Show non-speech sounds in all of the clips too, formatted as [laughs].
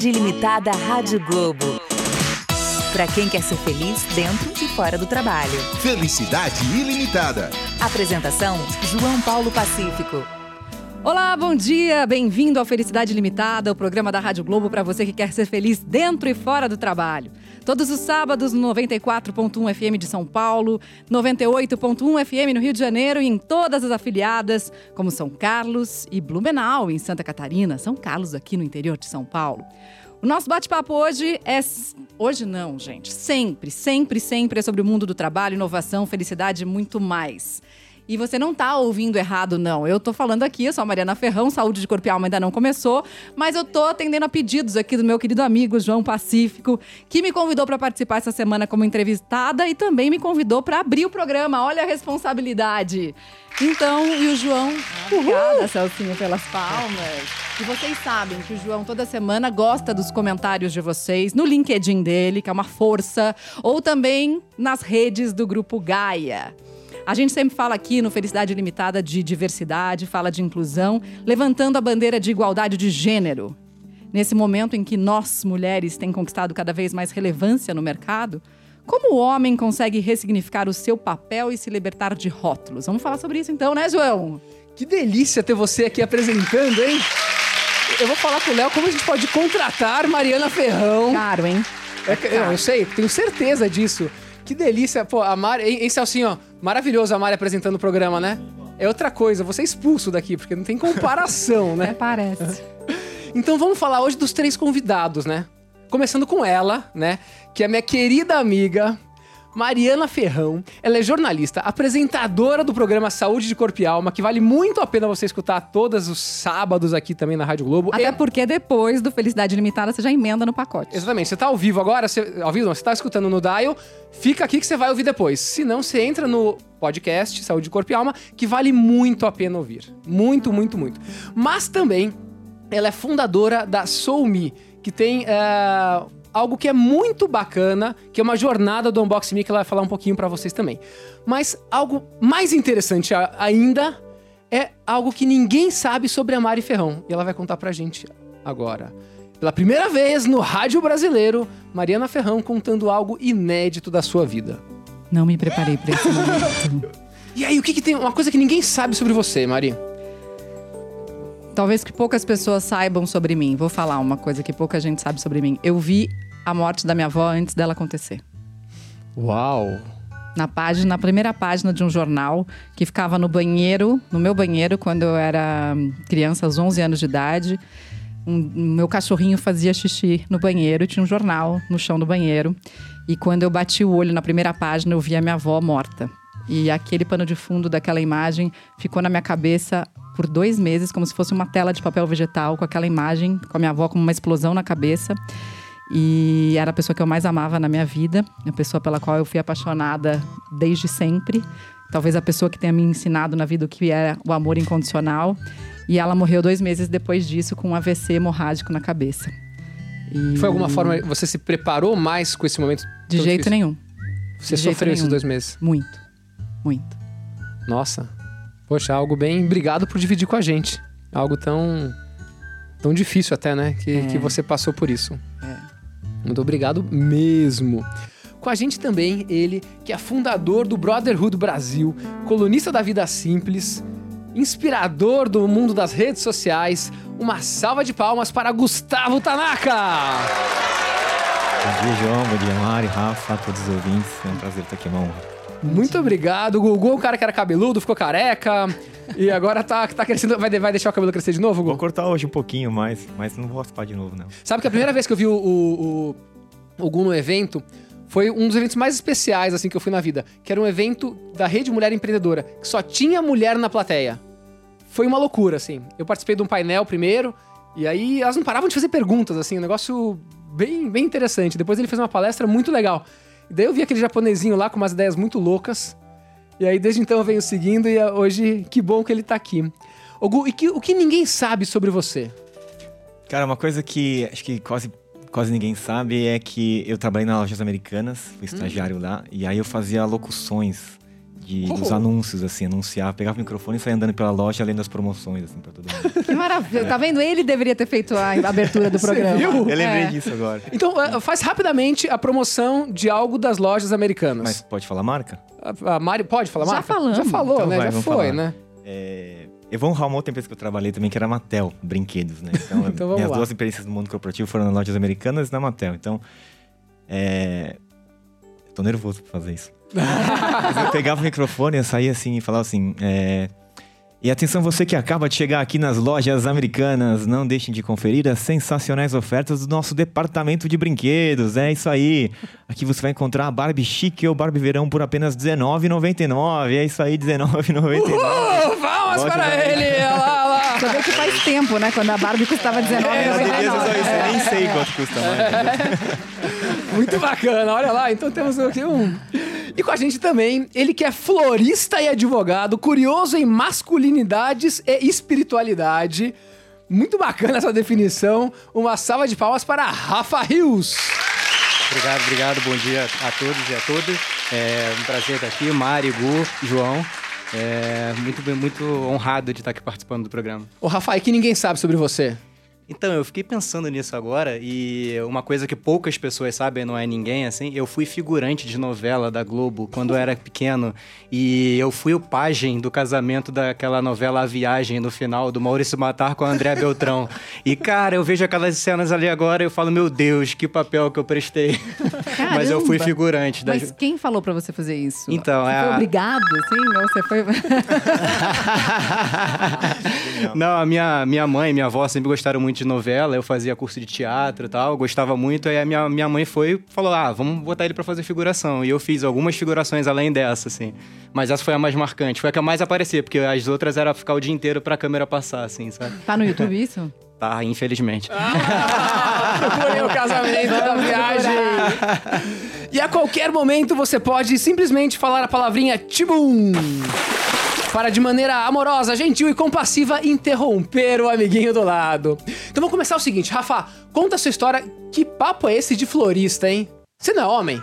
Felicidade Ilimitada Rádio Globo. Para quem quer ser feliz dentro e fora do trabalho. Felicidade ilimitada. Apresentação: João Paulo Pacífico. Olá, bom dia! Bem-vindo ao Felicidade Limitada, o programa da Rádio Globo para você que quer ser feliz dentro e fora do trabalho. Todos os sábados no 94.1 FM de São Paulo, 98.1 FM no Rio de Janeiro e em todas as afiliadas, como São Carlos e Blumenau, em Santa Catarina, São Carlos aqui no interior de São Paulo. O nosso bate-papo hoje é. Hoje não, gente. Sempre, sempre, sempre é sobre o mundo do trabalho, inovação, felicidade e muito mais. E você não está ouvindo errado, não. Eu estou falando aqui, eu sou a Mariana Ferrão, Saúde de Corpo e Alma ainda não começou, mas eu estou atendendo a pedidos aqui do meu querido amigo João Pacífico, que me convidou para participar essa semana como entrevistada e também me convidou para abrir o programa. Olha a responsabilidade. Então, e o João, obrigada, Celcinho, pelas palmas. E vocês sabem que o João toda semana gosta dos comentários de vocês no LinkedIn dele, que é uma força, ou também nas redes do grupo Gaia. A gente sempre fala aqui no Felicidade Limitada de diversidade, fala de inclusão, levantando a bandeira de igualdade de gênero. Nesse momento em que nós, mulheres, temos conquistado cada vez mais relevância no mercado, como o homem consegue ressignificar o seu papel e se libertar de rótulos? Vamos falar sobre isso então, né, João? Que delícia ter você aqui apresentando, hein? Eu vou falar com o Léo como a gente pode contratar Mariana Ferrão. Caro, hein? É, eu, eu sei, tenho certeza disso. Que delícia. Pô, a Mari. Hein, Celcinho? Maravilhoso a Mari apresentando o programa, né? É outra coisa, você é expulso daqui, porque não tem comparação, né? É, parece. [laughs] Então vamos falar hoje dos três convidados, né? Começando com ela, né? Que é minha querida amiga, Mariana Ferrão. Ela é jornalista, apresentadora do programa Saúde de Corpo e Alma, que vale muito a pena você escutar todos os sábados aqui também na Rádio Globo. Até E- porque depois do Felicidade Limitada você já emenda no pacote. Exatamente. Você tá ao vivo agora, você, ao vivo não, você tá escutando no dial, fica aqui que você vai ouvir depois. Se não, você entra no podcast Saúde de Corpo e Alma, que vale muito a pena ouvir. Muito, muito, muito. Mas também, ela é fundadora da SoulMe, que tem é, algo que é muito bacana, que é uma jornada do Unboxing Me, que ela vai falar um pouquinho pra vocês também. Mas algo mais interessante ainda é algo que ninguém sabe sobre a Mari Ferrão. E ela vai contar pra gente agora. Pela primeira vez no Rádio Brasileiro, Mariana Ferrão contando algo inédito da sua vida. Não me preparei para esse momento. [laughs] E aí, o que, que tem? Uma coisa que ninguém sabe sobre você, Mari. Talvez que poucas pessoas saibam sobre mim. Vou falar uma coisa que pouca gente sabe sobre mim. Eu vi a morte da minha avó antes dela acontecer. Uau! Na página, na primeira página de um jornal que ficava no banheiro, no meu banheiro, quando eu era criança, aos 11 anos de idade. Um, meu cachorrinho fazia xixi no banheiro, tinha um jornal no chão do banheiro. E quando eu bati o olho na primeira página, eu vi a minha avó morta. E aquele pano de fundo daquela imagem ficou na minha cabeça por dois meses, como se fosse uma tela de papel vegetal, com aquela imagem, com a minha avó como uma explosão na cabeça. E era a pessoa que eu mais amava na minha vida, a pessoa pela qual eu fui apaixonada desde sempre. Talvez a pessoa que tenha me ensinado na vida o que era o amor incondicional. E ela morreu dois meses depois disso com um AVC hemorrágico na cabeça. E Foi alguma forma você se preparou mais com esse momento? De jeito difícil? nenhum. Você de sofreu esses nenhum. dois meses? Muito. Muito. Nossa. Poxa, algo bem. Obrigado por dividir com a gente. Algo tão. tão difícil até, né? Que, É. que você passou por isso. É. Muito obrigado mesmo. Com a gente também ele, que é fundador do Brotherhood Brasil, colunista da Vida Simples, inspirador do mundo das redes sociais. Uma salva de palmas para Gustavo Tanaka! Bom dia, João. Bom dia, Mari, Rafa, todos os ouvintes. É um prazer estar aqui, uma honra. Muito obrigado. O Gugu é um cara que era cabeludo, ficou careca. E agora tá, tá crescendo. Vai, vai deixar o cabelo crescer de novo, Vou Gugu? cortar hoje um pouquinho mais, mas não vou raspar de novo, não. Sabe que a primeira vez que eu vi o, o, o, o Gu no evento foi um dos eventos mais especiais assim que eu fui na vida. Que era um evento da Rede Mulher Empreendedora, que só tinha mulher na plateia. Foi uma loucura, assim. Eu participei de um painel primeiro, e aí elas não paravam de fazer perguntas, assim, um negócio bem, bem interessante. Depois ele fez uma palestra muito legal. E daí eu vi aquele japonesinho lá com umas ideias muito loucas. E aí desde então eu venho seguindo e ah, hoje que bom que ele tá aqui. Ô, Gu, e que- o que ninguém sabe sobre você? Cara, uma coisa que acho que quase, quase ninguém sabe é que eu trabalhei nas lojas americanas, fui estagiário lá, e aí eu fazia locuções de- dos anúncios, assim, anunciar. Pegava o microfone e saia andando pela loja lendo as promoções, assim, pra todo mundo. [laughs] Que maravilha. Tá vendo? Ele deveria ter feito a abertura do [laughs] programa. viu? Eu lembrei É. disso agora. Então, eh, faz rapidamente a promoção de algo das lojas americanas. Mas pode falar marca? A, a Mari, pode falar Já marca? falamos. Já falou, Então né? vai, Já foi, falar. né? É, eu vou honrar uma outra empresa que eu trabalhei também, que era a Mattel, brinquedos, né? [laughs] Então, Então vamos minhas lá. duas experiências no mundo corporativo foram nas lojas americanas e na Mattel. Então, é... Tô nervoso pra fazer isso. Mas eu pegava o microfone, eu saía assim e falava assim... é, E atenção você que acaba de chegar aqui nas lojas americanas, não deixem de conferir as sensacionais ofertas do nosso departamento de brinquedos. É isso aí. Aqui você vai encontrar a Barbie Chique ou Barbie Verão por apenas R$19,99. É isso aí, R$19,99. Oh, palmas Loja para ele! Olha lá, olha lá. Você vê que faz tempo, né? Quando a Barbie custava R$19,99. É, eu eu nem sei quanto custa mais. [laughs] Muito bacana, olha lá. Então temos aqui um. E com a gente também, ele que é florista e advogado, curioso em masculinidades e espiritualidade. Muito bacana essa definição. Uma salva de palmas para Rafa Rios. Obrigado, obrigado. Bom dia a todos e a todas. É um prazer estar aqui. Mari, Gu, João. É muito, bem- muito honrado de estar aqui participando do programa. Ô, Rafa, e que ninguém sabe sobre você. Então, eu fiquei pensando nisso agora e uma coisa que poucas pessoas sabem, não é ninguém, assim, eu fui figurante de novela da Globo quando eu era pequeno e eu fui o pajem do casamento daquela novela A Viagem no final, do Maurício Matar com a André Beltrão. E, cara, eu vejo aquelas cenas ali agora e eu falo, meu Deus, que papel que eu prestei. Mas eu fui Caramba. figurante. da- Mas quem falou pra você fazer isso? Então, você é foi obrigado, assim? Ou você foi... [laughs] Não, a minha, minha mãe e minha avó sempre gostaram muito de novela. Eu fazia curso de teatro e tal, gostava muito. Aí a minha, minha mãe foi e falou: Ah, vamos botar ele pra fazer figuração. E eu fiz algumas figurações além dessa, assim. Mas essa foi a mais marcante, foi a que eu mais aparecia, porque as outras era ficar o dia inteiro pra câmera passar, assim, sabe? Tá no YouTube [laughs] isso? Tá, infelizmente. Procurem o casamento da viagem. E a qualquer momento você pode simplesmente falar a palavrinha Tibum. Para de maneira amorosa, gentil e compassiva interromper o amiguinho do lado. Então vamos começar o seguinte, Rafa, conta a sua história. Que papo é esse de florista, hein? Você não é homem?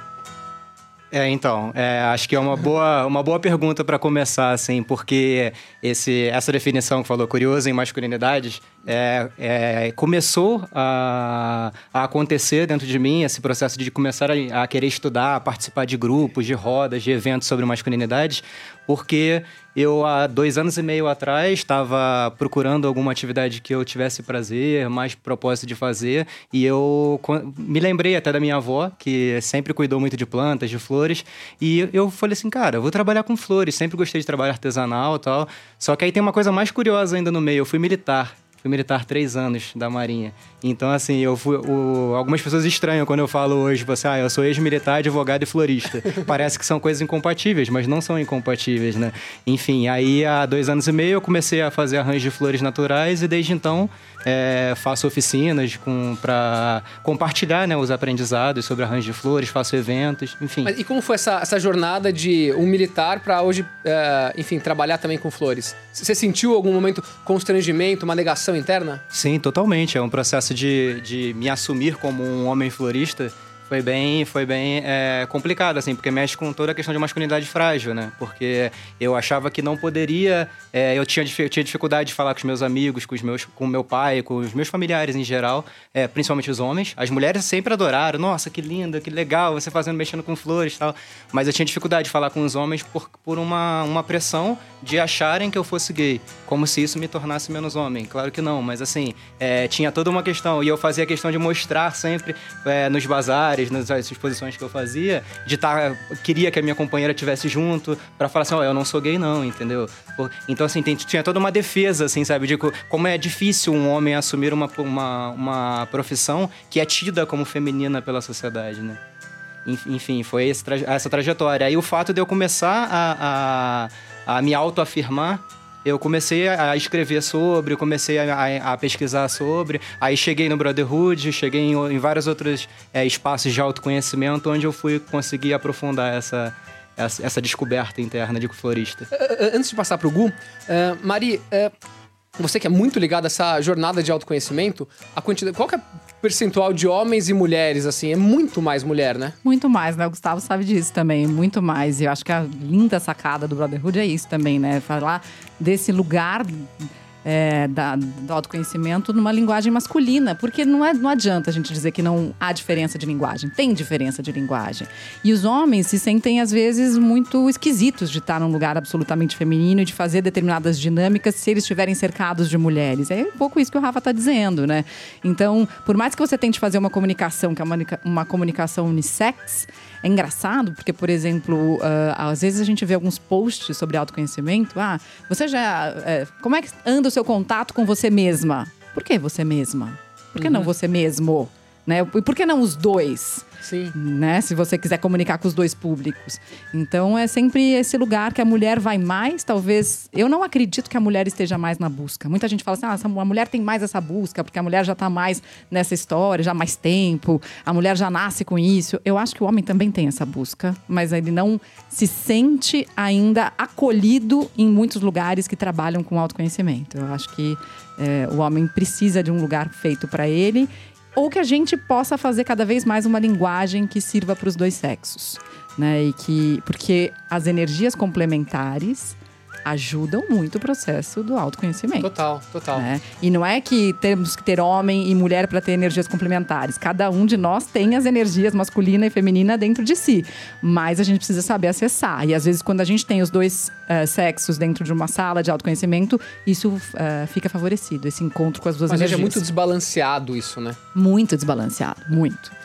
É, então, é, acho que é uma boa, uma boa pergunta para começar, assim, porque esse, essa definição que falou, curioso em masculinidades, é, é, começou a, a acontecer dentro de mim, esse processo de começar a, a querer estudar, a participar de grupos, de rodas, de eventos sobre masculinidades, porque eu, há dois anos e meio atrás, estava procurando alguma atividade que eu tivesse prazer, mais propósito de fazer, e eu me lembrei até da minha avó, que sempre cuidou muito de plantas, de flores, e eu falei assim, cara, eu vou trabalhar com flores, sempre gostei de trabalho artesanal e tal, só que aí tem uma coisa mais curiosa ainda no meio, eu fui militar. Fui militar três anos da Marinha. Então, assim, eu fui. o- algumas pessoas estranham quando eu falo hoje, você, ah, eu sou ex-militar, advogado e florista. [laughs] Parece que são coisas incompatíveis, mas não são incompatíveis, né? Enfim, aí há dois anos e meio eu comecei a fazer arranjos de flores naturais e desde então é, faço oficinas para compartilhar né, os aprendizados sobre arranjo de flores, faço eventos, enfim. Mas e como foi essa, essa jornada de um militar para hoje, eh, enfim, trabalhar também com flores? Você sentiu algum momento constrangimento, uma negação interna? Sim, totalmente. É um processo de, de me assumir como um homem florista. Foi bem, foi bem é, complicado, assim, porque mexe com toda a questão de masculinidade frágil, né? Porque eu achava que não poderia. é, eu, tinha, tinha dificuldade de falar com os meus amigos, com os meus, com meu pai, com os meus familiares em geral, é, principalmente os homens. As mulheres sempre adoraram. Nossa, que linda, que legal, você fazendo, mexendo com flores e tal. Mas eu tinha dificuldade de falar com os homens por, por uma, uma pressão de acharem que eu fosse gay. Como se isso me tornasse menos homem. Claro que não, mas assim, é, tinha toda uma questão. E eu fazia questão de mostrar sempre é, nos bazares, nas exposições que eu fazia, de estar. queria que a minha companheira estivesse junto, pra falar assim: ó, eu não sou gay, não, entendeu? Então, assim, tem- tinha toda uma defesa, assim, sabe? De co- como é difícil um homem assumir uma, uma, uma profissão que é tida como feminina pela sociedade, né? Enf- Enfim, foi essa trajetória. Aí o fato de eu começar a, a, a me autoafirmar, eu comecei a escrever sobre, comecei a, a- a pesquisar sobre. Aí cheguei no Brotherhood, cheguei em, o- em vários outros é, espaços de autoconhecimento, onde eu fui conseguir aprofundar essa, essa, essa descoberta interna de florista. Eh, Antes de passar pro Gu, eh, Mari, eh, você que é muito ligado a essa jornada de autoconhecimento, a quantidade, qual é a percentual de homens e mulheres, assim? É muito mais mulher, né? Muito mais, né? O Gustavo sabe disso também, muito mais. E eu acho que a linda sacada do Brotherhood é isso também, né? Falar desse lugar é, da, do autoconhecimento numa linguagem masculina, porque não, é, não adianta a gente dizer que não há diferença de linguagem, tem diferença de linguagem. E os homens se sentem, às vezes, muito esquisitos de estar num lugar absolutamente feminino e de fazer determinadas dinâmicas se eles estiverem cercados de mulheres. É um pouco isso que o Rafa está dizendo, né? Então, por mais que você tente fazer uma comunicação que é uma, uma comunicação unissex, é engraçado, porque, por exemplo, uh, às vezes a gente vê alguns posts sobre autoconhecimento. Ah, você já. Uh, como é que anda o seu contato com você mesma? Por que você mesma? Por que uhum. não você mesmo? Né? E por que não os dois? Sim. Né? Se você quiser comunicar com os dois públicos. Então é sempre esse lugar que a mulher vai mais, talvez. Eu não acredito que a mulher esteja mais na busca. Muita gente fala assim: ah, a mulher tem mais essa busca, porque a mulher já está mais nessa história, já há mais tempo, a mulher já nasce com isso. Eu acho que o homem também tem essa busca, mas ele não se sente ainda acolhido em muitos lugares que trabalham com autoconhecimento. Eu acho que é, o homem precisa de um lugar feito para ele ou que a gente possa fazer cada vez mais uma linguagem que sirva para os dois sexos, né? E que porque as energias complementares ajudam muito o processo do autoconhecimento. Total, total. Né? E não é que temos que ter homem e mulher para ter energias complementares. Cada um de nós tem as energias masculina e feminina dentro de si. Mas a gente precisa saber acessar. E às vezes, quando a gente tem os dois uh, sexos dentro de uma sala de autoconhecimento, isso uh, fica favorecido, esse encontro com as duas Mas energias. Mas é muito desbalanceado isso, né? Muito desbalanceado, muito.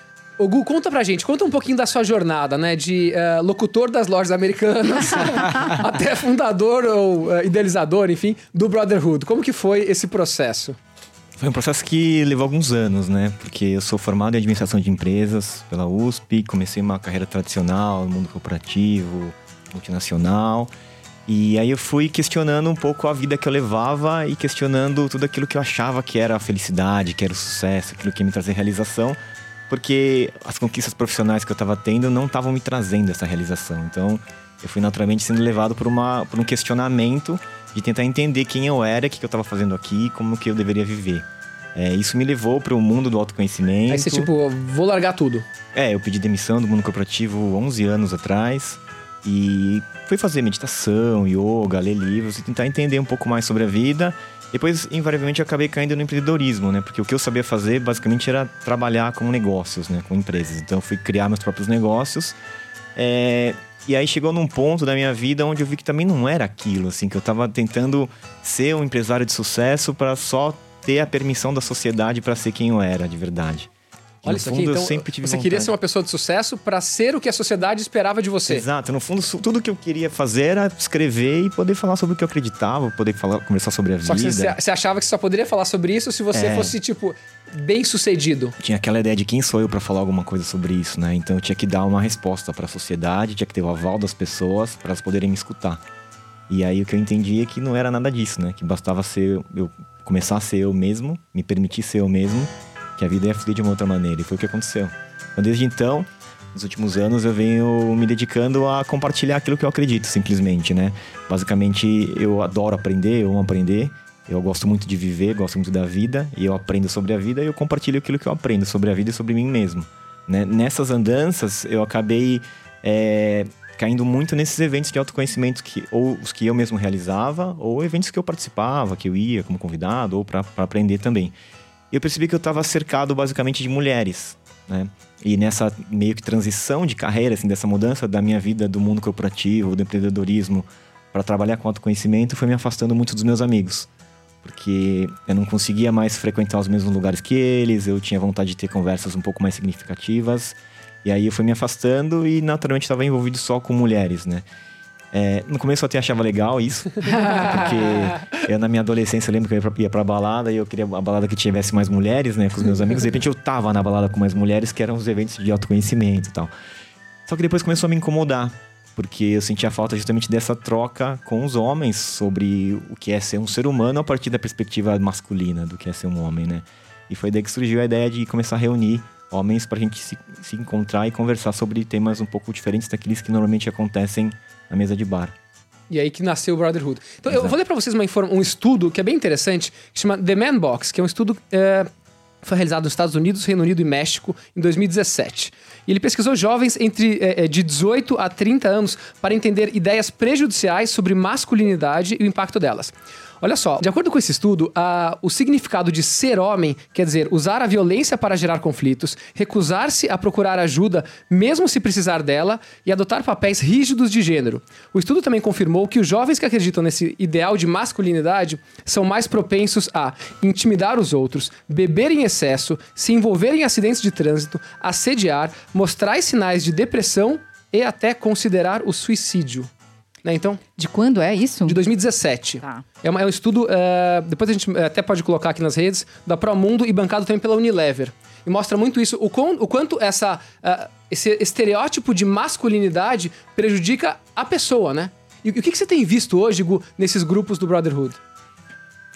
Ô Gu, conta pra gente, conta um pouquinho da sua jornada, né? De uh, locutor das lojas americanas [laughs] até fundador ou uh, idealizador, enfim, do Brotherhood. Como que foi esse processo? Foi um processo que levou alguns anos, né? Porque eu sou formado em administração de empresas pela USP, comecei uma carreira tradicional no mundo corporativo, multinacional. E aí eu fui questionando um pouco a vida que eu levava e questionando tudo aquilo que eu achava que era a felicidade, que era o sucesso, aquilo que ia me trazer realização porque as conquistas profissionais que eu estava tendo não estavam me trazendo essa realização. Então, eu fui naturalmente sendo levado por, uma, por um questionamento de tentar entender quem eu era, o que eu estava fazendo aqui, como que eu deveria viver. É, isso me levou para o mundo do autoconhecimento. Aí você, tipo, vou largar tudo. É, eu pedi demissão do mundo corporativo 11 anos atrás e fui fazer meditação, yoga, ler livros e tentar entender um pouco mais sobre a vida depois, invariavelmente, eu acabei caindo no empreendedorismo, né? Porque o que eu sabia fazer, basicamente, era trabalhar com negócios, né? Com empresas. Então, eu fui criar meus próprios negócios. É... E aí chegou num ponto da minha vida onde eu vi que também não era aquilo, assim, que eu estava tentando ser um empresário de sucesso para só ter a permissão da sociedade para ser quem eu era de verdade. Olha isso aqui, então, você vontade. queria ser uma pessoa de sucesso para ser o que a sociedade esperava de você. Exato, no fundo, tudo que eu queria fazer era escrever e poder falar sobre o que eu acreditava, poder falar, conversar sobre a só vida. Só que você, achava que você só poderia falar sobre isso se você é. fosse, tipo, bem sucedido. Tinha aquela ideia de quem sou eu para falar alguma coisa sobre isso, né? Então eu tinha que dar uma resposta para a sociedade, tinha que ter o aval das pessoas para elas poderem me escutar. E aí o que eu entendi é que não era nada disso, né? Que bastava ser eu começar a ser eu mesmo, me permitir ser eu mesmo que a vida ia fluir de uma outra maneira. E foi o que aconteceu. Então, desde então, nos últimos anos, eu venho me dedicando a compartilhar aquilo que eu acredito, simplesmente, né? Basicamente, eu adoro aprender, eu amo aprender. Eu gosto muito de viver, gosto muito da vida. E eu aprendo sobre a vida e eu compartilho aquilo que eu aprendo sobre a vida e sobre mim mesmo. Né? Nessas andanças, eu acabei é, caindo muito nesses eventos de autoconhecimento, que, ou os que eu mesmo realizava, ou eventos que eu participava, que eu ia como convidado, ou para aprender também eu percebi que eu estava cercado basicamente de mulheres, né? E nessa meio que transição de carreira, assim, dessa mudança da minha vida do mundo corporativo, do empreendedorismo, para trabalhar com autoconhecimento, foi me afastando muito dos meus amigos. Porque eu não conseguia mais frequentar os mesmos lugares que eles, eu tinha vontade de ter conversas um pouco mais significativas. E aí eu fui me afastando e naturalmente estava envolvido só com mulheres, né? É, no começo eu até achava legal isso, porque eu na minha adolescência lembro que eu ia pra, ia pra balada e eu queria uma balada que tivesse mais mulheres, né, com os meus amigos. De repente eu tava na balada com mais mulheres, que eram os eventos de autoconhecimento e tal. Só que depois começou a me incomodar, porque eu sentia falta justamente dessa troca com os homens sobre o que é ser um ser humano a partir da perspectiva masculina do que é ser um homem, né? E foi daí que surgiu a ideia de começar a reunir homens para a gente se, se encontrar e conversar sobre temas um pouco diferentes daqueles que normalmente acontecem na mesa de bar. E aí que nasceu o Brotherhood. Então, Exato. eu vou ler para vocês uma um estudo que é bem interessante, que chama The Man Box, que é um estudo é, foi realizado nos Estados Unidos, Reino Unido e México em 2017. E ele pesquisou jovens entre eh, eh, de 18 a 30 anos para entender ideias prejudiciais sobre masculinidade e o impacto delas. Olha só, de acordo com esse estudo, o significado de ser homem quer dizer usar a violência para gerar conflitos, recusar-se a procurar ajuda, mesmo se precisar dela, e adotar papéis rígidos de gênero. O estudo também confirmou que os jovens que acreditam nesse ideal de masculinidade são mais propensos a intimidar os outros, beber em excesso, se envolver em acidentes de trânsito, assediar, mostrar sinais de depressão e até considerar o suicídio. Né, então, De quando é isso? de 2017. Tá. É, uma- é um estudo, eh, depois a gente eh, até pode colocar aqui nas redes, da Promundo e bancado também pela Unilever. E mostra muito isso, o, quão- o quanto essa, ah, esse estereótipo de masculinidade prejudica a pessoa, né? E o que, que você tem visto hoje, Gu, nesses grupos do Brotherhood?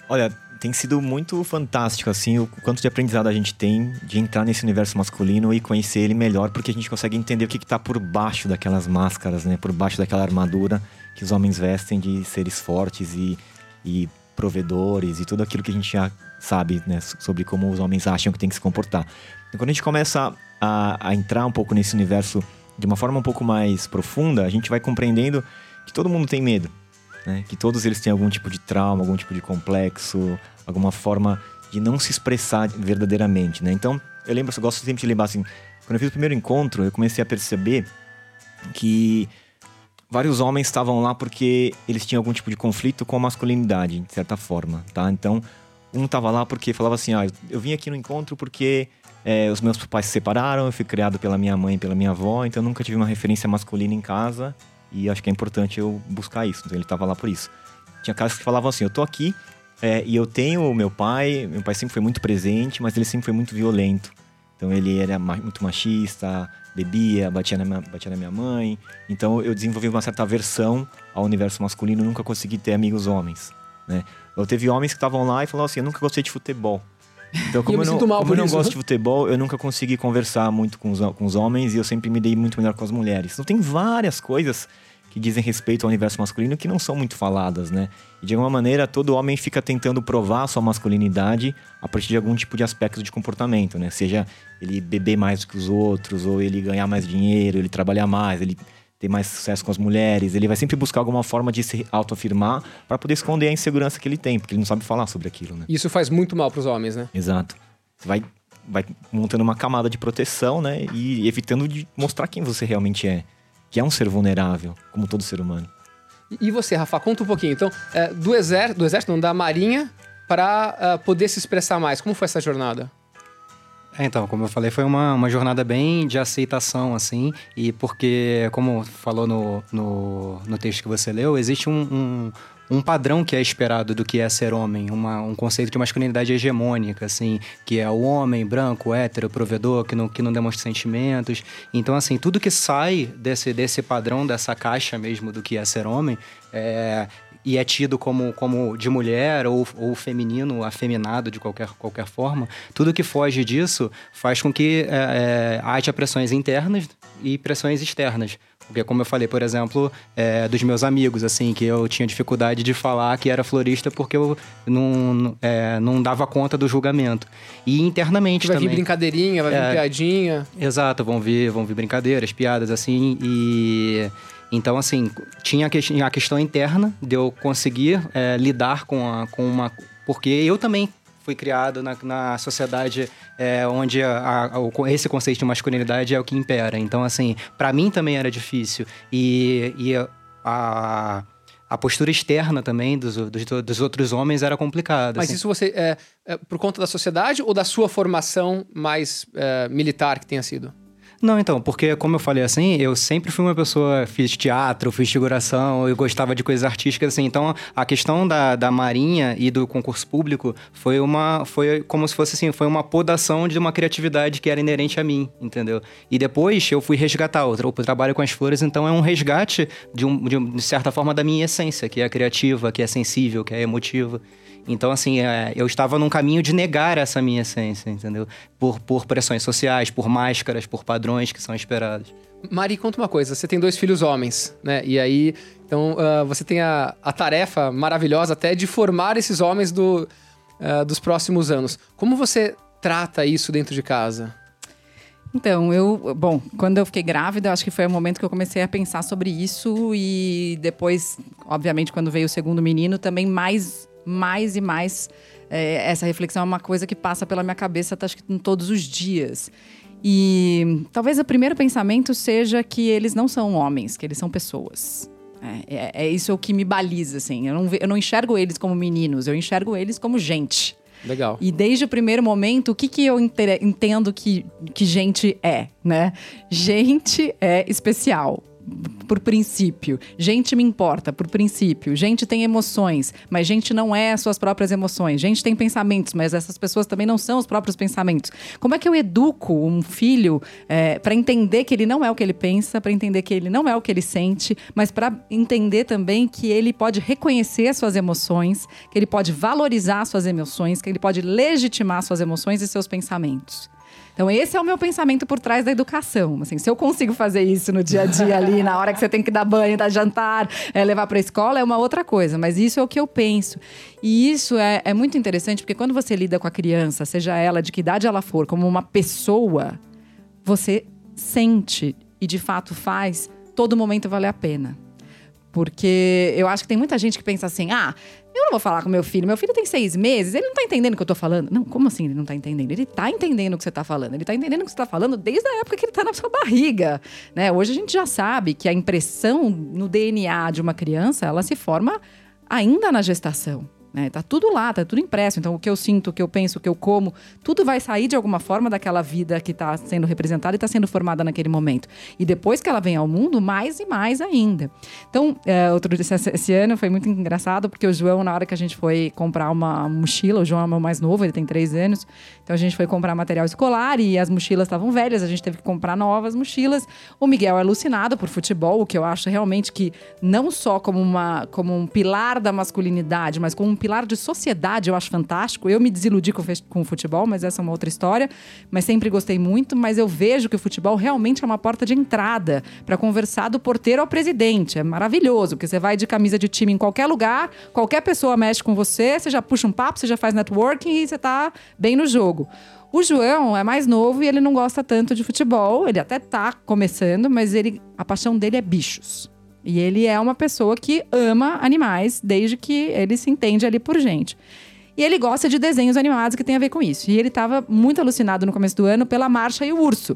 Olha, tem sido muito fantástico, assim, o quanto de aprendizado a gente tem de entrar nesse universo masculino e conhecer ele melhor, porque a gente consegue entender o que, que tá por baixo daquelas máscaras, né? Por baixo daquela armadura que os homens vestem de seres fortes e, e provedores e tudo aquilo que a gente já sabe, né? so- Sobre como os homens acham que tem que se comportar. E quando a gente começa a, a entrar um pouco nesse universo de uma forma um pouco mais profunda, a gente vai compreendendo que todo mundo tem medo né? Que todos eles têm algum tipo de trauma, algum tipo de complexo, alguma forma de não se expressar verdadeiramente, né? Então, eu lembro, eu gosto sempre de lembrar assim, quando eu fiz o primeiro encontro, eu comecei a perceber que vários homens estavam lá porque eles tinham algum tipo de conflito com a masculinidade, de certa forma, tá? Então, um tava lá porque falava assim, ah, eu- eu vim aqui no encontro porque é, os meus pais se separaram, eu fui criado pela minha mãe e pela minha avó, então eu nunca tive uma referência masculina em casa e acho que é importante eu buscar isso. Então ele tava lá por isso. Tinha casos que falavam assim, eu tô aqui é, e eu tenho meu pai, meu pai sempre foi muito presente, mas ele sempre foi muito violento. Então ele era muito machista, bebia, batia na, minha, batia na minha mãe. Então eu desenvolvi uma certa aversão ao universo masculino, nunca consegui ter amigos homens, né? Eu teve homens que estavam lá e falavam assim, eu nunca gostei de futebol. Então, como me eu, não, como eu não gosto de futebol, eu nunca consegui conversar muito com os, com os homens e eu sempre me dei muito melhor com as mulheres. Então tem várias coisas que dizem respeito ao universo masculino que não são muito faladas, né? E de alguma maneira todo homem fica tentando provar a sua masculinidade a partir de algum tipo de aspecto de comportamento, né? Seja ele beber mais do que os outros, ou ele ganhar mais dinheiro, ele trabalhar mais, ele ter mais sucesso com as mulheres, ele vai sempre buscar alguma forma de se autoafirmar para poder esconder a insegurança que ele tem, porque ele não sabe falar sobre aquilo, né? Isso faz muito mal pros homens, né? Exato. Você vai, vai montando uma camada de proteção, né? E evitando de mostrar quem você realmente é. Que é um ser vulnerável, como todo ser humano. E- você, Rafa, conta um pouquinho. Então, é, do exército, do exército, não, da marinha, para poder se expressar mais. Como foi essa jornada? É, então, como eu falei, foi uma, uma jornada bem de aceitação, assim, e porque, como falou no, no, no texto que você leu, existe um, um, um padrão que é esperado do que é ser homem, uma, um conceito de masculinidade hegemônica, assim, que é o homem branco, hétero, provedor, que não, que não demonstra sentimentos. Então, assim, tudo que sai desse, desse padrão, dessa caixa mesmo do que é ser homem, é, e é tido como, como de mulher ou, ou feminino, afeminado de qualquer, qualquer forma, tudo que foge disso faz com que é, é, haja pressões internas e pressões externas. Porque, como eu falei, por exemplo, é, dos meus amigos, assim, que eu tinha dificuldade de falar que era florista porque eu não, é, não dava conta do julgamento. E internamente Vai vir também. brincadeirinha, vai vir É. piadinha. Exato, vão vir, vão vir brincadeiras, piadas assim e então assim tinha a, que- a questão interna de eu conseguir é, lidar com, a, com uma porque eu também fui criado na, na sociedade é, onde a- a- esse conceito de masculinidade é o que impera. Então assim para mim também era difícil e, e a a postura externa também dos, dos, dos outros homens era complicada. Mas assim. isso você é, é por conta da sociedade ou da sua formação mais é, militar que tenha sido? Não, então, porque como eu falei assim, eu sempre fui uma pessoa, fiz teatro, fiz figuração, eu gostava de coisas artísticas, assim. Então, a questão da, da marinha e do concurso público foi uma, foi como se fosse assim, foi uma podação de uma criatividade que era inerente a mim, entendeu? E depois eu fui resgatar, o, tra- o trabalho com as flores, então é um resgate de, um, de, de certa forma da minha essência, que é criativa, que é sensível, que é emotiva. Então, assim, é, eu estava num caminho de negar essa minha essência, entendeu? Por, por pressões sociais, por máscaras, por padrões que são esperados. Mari, conta uma coisa. Você tem dois filhos homens, né? E aí, então, ah, você tem a, a tarefa maravilhosa até de formar esses homens do, ah, dos próximos anos. Como você trata isso dentro de casa? Então, eu, bom, quando eu fiquei grávida, acho que foi o momento que eu comecei a pensar sobre isso e depois, obviamente, quando veio o segundo menino, também mais, mais e mais é, essa reflexão é uma coisa que passa pela minha cabeça, acho que todos os dias. E talvez o primeiro pensamento seja que eles não são homens, que eles são pessoas. É, é, é isso o que me baliza, assim. Eu não, eu não enxergo eles como meninos, eu enxergo eles como gente. Legal. E desde o primeiro momento, o que, que eu entendo que, que gente é, né? Gente é especial. Por princípio. Gente me importa, por princípio. Gente tem emoções, mas gente não é as suas próprias emoções. Gente tem pensamentos, mas essas pessoas também não são os próprios pensamentos. Como é que eu educo um filho para entender que ele não é o que ele pensa, para entender que ele não é o que ele sente, mas para entender também que ele pode reconhecer as suas emoções, que ele pode valorizar as suas emoções, que ele pode legitimar suas emoções e seus pensamentos. Então, esse é o meu pensamento por trás da educação. Assim, se eu consigo fazer isso no dia a dia ali, na hora que você tem que dar banho, dar jantar, é, levar para a escola, é uma outra coisa. Mas isso é o que eu penso. E isso é, é muito interessante, porque quando você lida com a criança, seja ela de que idade ela for, como uma pessoa, você sente e de fato faz todo momento valer a pena. Porque eu acho que tem muita gente que pensa assim: ah, eu não vou falar com meu filho. Meu filho tem seis meses, ele não tá entendendo o que eu tô falando. Não, como assim ele não tá entendendo? Ele tá entendendo o que você tá falando. Ele tá entendendo o que você tá falando desde a época que ele tá na sua barriga. Né? Hoje a gente já sabe que a impressão no DNA de uma criança, ela se forma ainda na gestação. Né? Tá tudo lá, tá tudo impresso. Então, o que eu sinto, o que eu penso, o que eu como, tudo vai sair de alguma forma daquela vida que está sendo representada e está sendo formada naquele momento. E depois que ela vem ao mundo, mais e mais ainda. Então, é, outro esse, esse ano foi muito engraçado, porque o João, na hora que a gente foi comprar uma mochila, o João é o meu mais novo, ele tem três anos, então a gente foi comprar material escolar e as mochilas estavam velhas, a gente teve que comprar novas mochilas. O Miguel é alucinado por futebol, o que eu acho realmente que não só como, uma, como um pilar da masculinidade, mas como um pilar de sociedade, eu acho fantástico. Eu me desiludi com, o futebol, mas essa é uma outra história. Mas sempre gostei muito, mas eu vejo que o futebol realmente é uma porta de entrada para conversar do porteiro ao presidente. É maravilhoso, porque você vai de camisa de time em qualquer lugar, qualquer pessoa mexe com você, você já puxa um papo, você já faz networking e você tá bem no jogo. O João é mais novo e ele não gosta tanto de futebol. Ele até tá começando, mas ele, a paixão dele é bichos. E ele é uma pessoa que ama animais desde que ele se entende ali por gente. E ele gosta de desenhos animados que tem a ver com isso. E ele estava muito alucinado no começo do ano pela Marcha e o Urso.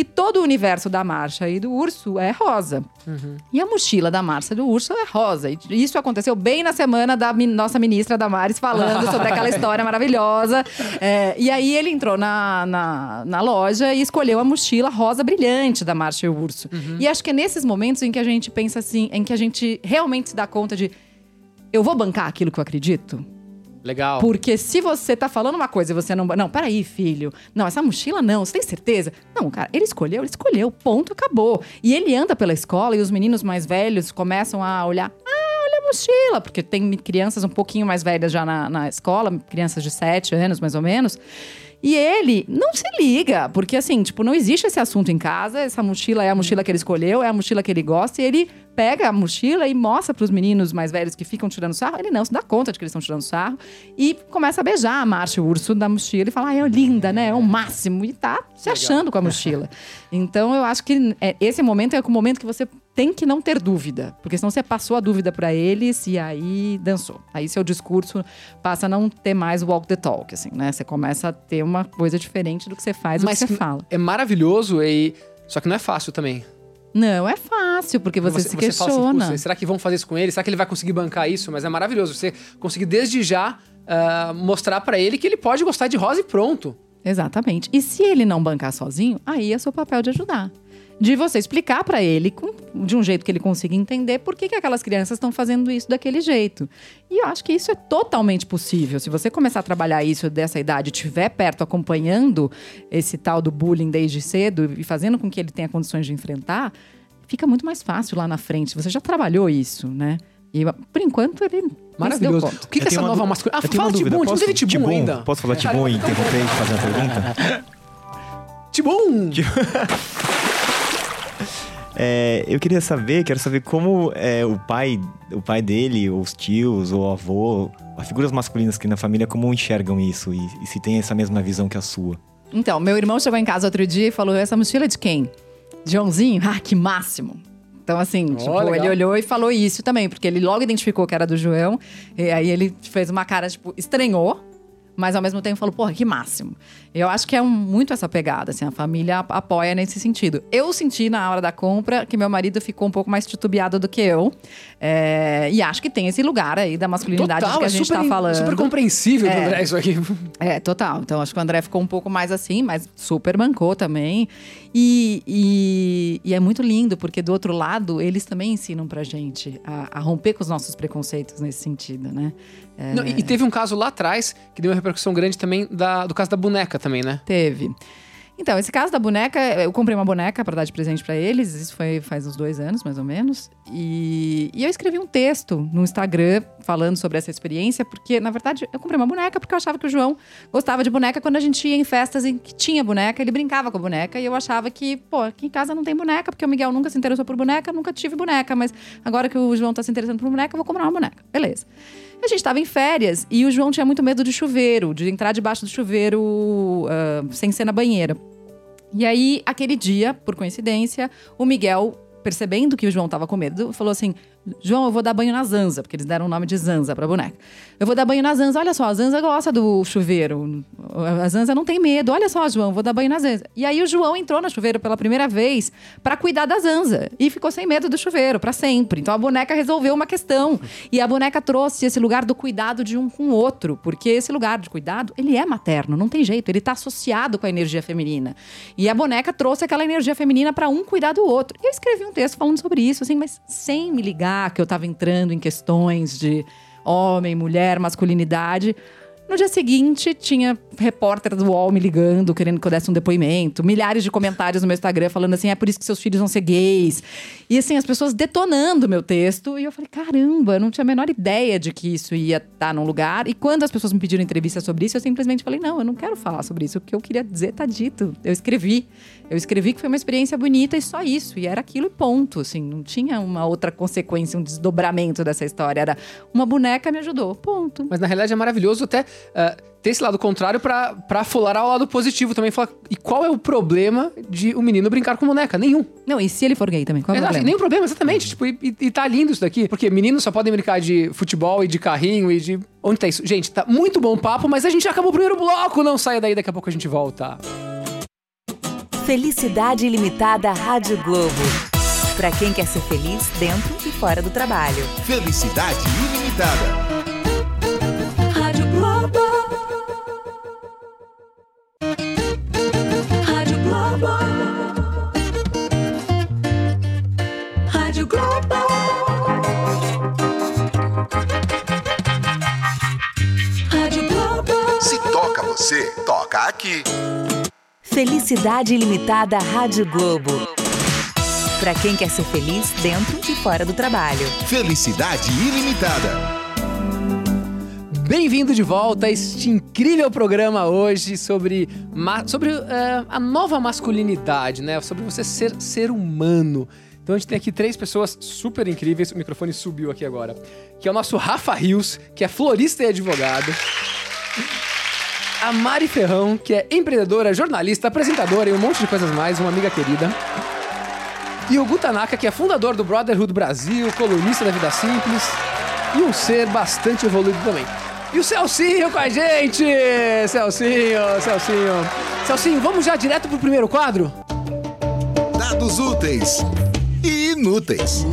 E todo o universo da Marcha e do Urso é rosa. Uhum. E a mochila da Marcha e do Urso é rosa. E isso aconteceu bem na semana da min nossa ministra Damares falando sobre aquela [laughs] história maravilhosa. É, e aí ele entrou na, na, na, loja e escolheu a mochila rosa brilhante da Marcha e o Urso. Uhum. E acho que é nesses momentos em que a gente pensa assim, em que a gente realmente se dá conta de eu vou bancar aquilo que eu acredito? Legal. Porque se você tá falando uma coisa e você não. Não, peraí, filho. Não, essa mochila não. Você tem certeza? Não, cara, ele escolheu, ele escolheu. Ponto, acabou. E ele anda pela escola e os meninos mais velhos começam a olhar. Ah, olha a mochila. Porque tem crianças um pouquinho mais velhas já na, na escola, crianças de 7 anos mais ou menos. E ele não se liga, porque assim, tipo, não existe esse assunto em casa. Essa mochila é a mochila que ele escolheu, é a mochila que ele gosta, e ele pega a mochila e mostra para os meninos mais velhos que ficam tirando sarro. Ele não se dá conta de que eles estão tirando sarro e começa a beijar a Marcha, o urso da mochila, e fala: ah, é linda, né? É o máximo. E tá se achando com a mochila. [laughs] Então eu acho que é, esse momento é o momento que você tem que não ter dúvida, porque senão você passou a dúvida para eles e aí dançou. Aí seu discurso passa a não ter mais walk the talk, assim, né? Você começa a ter uma coisa diferente do que você faz, Mas do que você fala. É maravilhoso e só que não é fácil também. Não, é fácil, porque você, você se questiona. Você assim, será que vão fazer isso com ele? Será que ele vai conseguir bancar isso? Mas é maravilhoso você conseguir desde já uh, mostrar para ele que ele pode gostar de rosa e pronto. Exatamente. E se ele não bancar sozinho, aí é seu papel de ajudar de você explicar para ele com, de um jeito que ele consiga entender por que, que aquelas crianças estão fazendo isso daquele jeito. E eu acho que isso é totalmente possível. Se você começar a trabalhar isso dessa idade, estiver perto acompanhando esse tal do bullying desde cedo e fazendo com que ele tenha condições de enfrentar, fica muito mais fácil lá na frente. Você já trabalhou isso, né? E por enquanto ele Maravilhoso. O que, que é essa nova masculinidade? Ah, fala Tibum, posso, não teve Tibum ainda. Posso falar Tibum e [laughs] interromper e fazer uma pergunta? Tibum! É, eu queria saber, quero saber como é, o pai, o pai dele, os tios, ou o avô, as figuras masculinas aqui na família, como enxergam isso e, e se tem essa mesma visão que a sua. Então, meu irmão chegou em casa outro dia e falou: essa mochila é de quem? Joãozinho? Ah, que máximo! Então, assim, Oh, tipo, legal. ele olhou e falou isso também, porque ele logo identificou que era do João. E aí ele fez uma cara, tipo, estranhou, mas ao mesmo tempo falou, porra, que máximo. Eu acho que é um- muito essa pegada, assim, a família ap- apoia nesse sentido. Eu senti na hora da compra que meu marido ficou um pouco mais titubeado do que eu. É, e acho que tem esse lugar aí da masculinidade Total, que a é gente super, tá falando. super compreensível do É. André isso aqui. [laughs] É, total. Então acho que o André ficou um pouco mais assim, mas super bancou também. E, e, e é muito lindo, porque do outro lado, eles também ensinam pra gente a, a romper com os nossos preconceitos nesse sentido, né? É, Não, e, e teve um caso lá atrás que deu uma repercussão grande também da- do caso da boneca também, né? Teve. Então, esse caso da boneca, eu comprei uma boneca para dar de presente para eles. Isso foi faz uns dois anos, mais ou menos. E, e eu escrevi um texto no Instagram falando sobre essa experiência, porque, na verdade, eu comprei uma boneca porque eu achava que o João gostava de boneca quando a gente ia em festas em que tinha boneca, ele brincava com a boneca. E eu achava que, pô, aqui em casa não tem boneca, porque o Miguel nunca se interessou por boneca, nunca tive boneca. Mas agora que o João tá se interessando por boneca, eu vou comprar uma boneca. Beleza. A gente estava em férias e o João tinha muito medo de chuveiro, de entrar debaixo do chuveiro ah, sem ser na banheira. E aí, aquele dia, por coincidência, o Miguel, percebendo que o João tava com medo, falou assim: João, eu vou dar banho na Zanza, porque eles deram o nome de Zanza pra boneca. Eu vou dar banho na Zanza. Olha só, a Zanza gosta do chuveiro. A Zanza não tem medo. Olha só, João, vou dar banho na Zanza. E aí o João entrou no chuveiro pela primeira vez pra cuidar da Zanza e ficou sem medo do chuveiro pra sempre. Então a boneca resolveu uma questão e a boneca trouxe esse lugar do cuidado de um com o outro, porque esse lugar de cuidado, ele é materno, não tem jeito, ele tá associado com a energia feminina. E a boneca trouxe aquela energia feminina pra um cuidar do outro. E eu escrevi um texto falando sobre isso, assim, mas sem me ligar que eu tava entrando em questões de homem, mulher, masculinidade. No dia seguinte, tinha repórter do UOL me ligando, querendo que eu desse um depoimento. Milhares de comentários no meu Instagram falando assim: é por isso que seus filhos vão ser gays. E assim, as pessoas detonando meu texto. E eu falei: caramba, eu não tinha a menor ideia de que isso ia estar num lugar. E quando as pessoas me pediram entrevista sobre isso, eu simplesmente falei: não, eu não quero falar sobre isso. O que eu queria dizer tá dito. Eu escrevi. Eu escrevi que foi uma experiência bonita e só isso. E era aquilo e ponto. Assim, não tinha uma outra consequência, um desdobramento dessa história. Era uma boneca me ajudou. Ponto. Mas na realidade é maravilhoso até ah, ter esse lado contrário pra, pra aflorar o lado positivo também. Falar, e qual é o problema de o menino brincar com boneca? Nenhum. Não, e se ele for gay também? Qual é o Exato, problema? nenhum problema, exatamente. Tipo, e, e- e tá lindo isso daqui. Porque meninos só podem brincar de futebol e de carrinho e de. Onde tá isso? Gente, tá muito bom o papo, mas a gente já acabou o primeiro bloco. Não saia daí, daqui a pouco a gente volta. Felicidade ilimitada Rádio Globo. Pra quem quer ser feliz dentro e fora do trabalho. Felicidade ilimitada. Felicidade ilimitada Rádio Globo. Pra quem quer ser feliz dentro e fora do trabalho. Felicidade ilimitada. Bem-vindo de volta a este incrível programa hoje sobre, sobre eh, a nova masculinidade, né? Sobre você ser ser humano. Então a gente tem aqui três pessoas super incríveis. O microfone subiu aqui agora. Que é o nosso Rafa Rios, que é florista e advogado. A Mari Ferrão, que é empreendedora, jornalista, apresentadora e um monte de coisas mais, uma amiga querida. E o Gutanaka, que é fundador do Brotherhood Brasil, colunista da Vida Simples e um ser bastante evoluído também. E o Celcinho com a gente! Celcinho, Celcinho. Celcinho, vamos já direto pro primeiro quadro? Dados úteis e inúteis.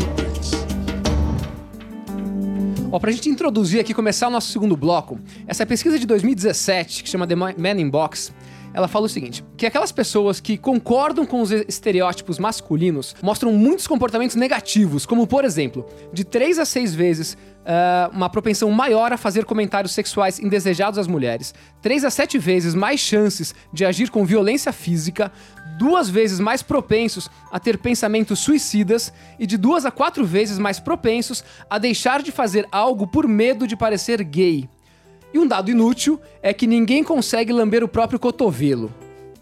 Ó, pra gente introduzir aqui, começar o nosso segundo bloco, essa pesquisa de 2017, que chama The Man in Box, ela fala o seguinte: que aquelas pessoas que concordam com os estereótipos masculinos mostram muitos comportamentos negativos, como por exemplo, de 3 a 6 vezes ah, uma propensão maior a fazer comentários sexuais indesejados às mulheres, 3 a 7 vezes mais chances de agir com violência física, duas vezes mais propensos a ter pensamentos suicidas e de duas a quatro vezes mais propensos a deixar de fazer algo por medo de parecer gay. E um dado inútil é que ninguém consegue lamber o próprio cotovelo.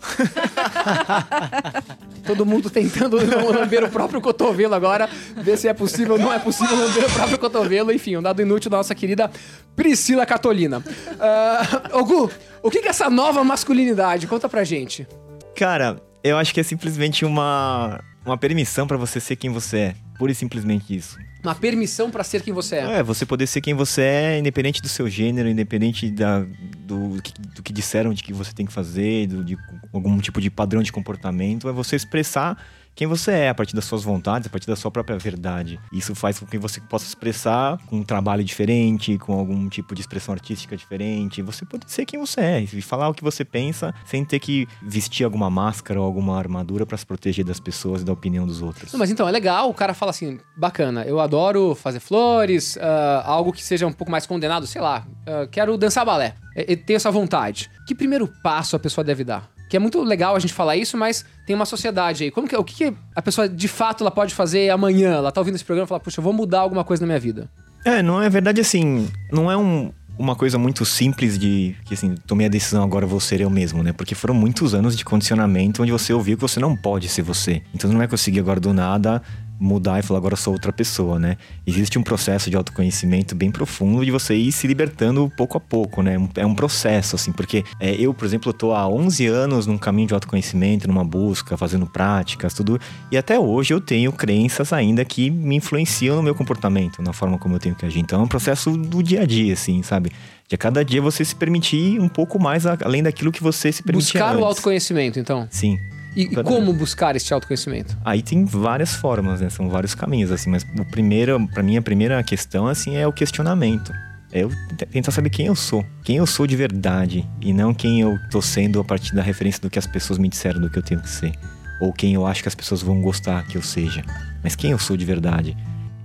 [laughs] Todo mundo tentando lamber o próprio cotovelo agora, ver se é possível não é possível lamber o próprio cotovelo. Enfim, um dado inútil da nossa querida Priscila Catolina. Uh, Ogu, o que é essa nova masculinidade? Conta pra gente. Cara, eu acho que é simplesmente uma, uma permissão pra você ser quem você é. Pura e simplesmente isso. Uma permissão pra ser quem você é. É, você poder ser quem você é, independente do seu gênero, independente da, do, que, do que disseram de que você tem que fazer, do, de algum tipo de padrão de comportamento. É você expressar quem você é, a partir das suas vontades, a partir da sua própria verdade. Isso faz com que você possa expressar com um trabalho diferente, com algum tipo de expressão artística diferente. Você pode ser quem você é e falar o que você pensa sem ter que vestir alguma máscara ou alguma armadura para se proteger das pessoas e da opinião dos outros. Não, mas então, é legal, o cara fala assim, bacana, eu adoro fazer flores, uh, algo que seja um pouco mais condenado, sei lá, uh, quero dançar balé, eu tenho essa vontade. Que primeiro passo a pessoa deve dar? Que é muito legal a gente falar isso, mas tem uma sociedade aí. Como que, o que, que a pessoa de fato ela pode fazer amanhã? Ela tá ouvindo esse programa e fala, puxa, eu vou mudar alguma coisa na minha vida. É, não é verdade assim, não é um, uma coisa muito simples de que assim, tomei a decisão agora vou ser eu mesmo, né? Porque foram muitos anos de condicionamento onde você ouviu que você não pode ser você. Então não é conseguir agora do nada mudar e falar agora sou outra pessoa, né? Existe um processo de autoconhecimento bem profundo de você ir se libertando pouco a pouco, né? É um processo, assim, porque é, eu, por exemplo, tô há 11 anos num caminho de autoconhecimento, numa busca, fazendo práticas, tudo, e até hoje eu tenho crenças ainda que me influenciam no meu comportamento, na forma como eu tenho que agir. Então é um processo do dia a dia, assim, sabe? De a cada dia você se permitir um pouco mais além daquilo que você se permitia Buscar antes. o autoconhecimento, então. Sim. E, e como buscar esse autoconhecimento? Aí tem várias formas, né? São vários caminhos, assim. Mas o primeiro, para mim, a primeira questão, assim, é o questionamento. É eu tentar saber quem eu sou. Quem eu sou de verdade. E não quem eu tô sendo a partir da referência do que as pessoas me disseram do que eu tenho que ser. Ou quem eu acho que as pessoas vão gostar que eu seja. Mas quem eu sou de verdade.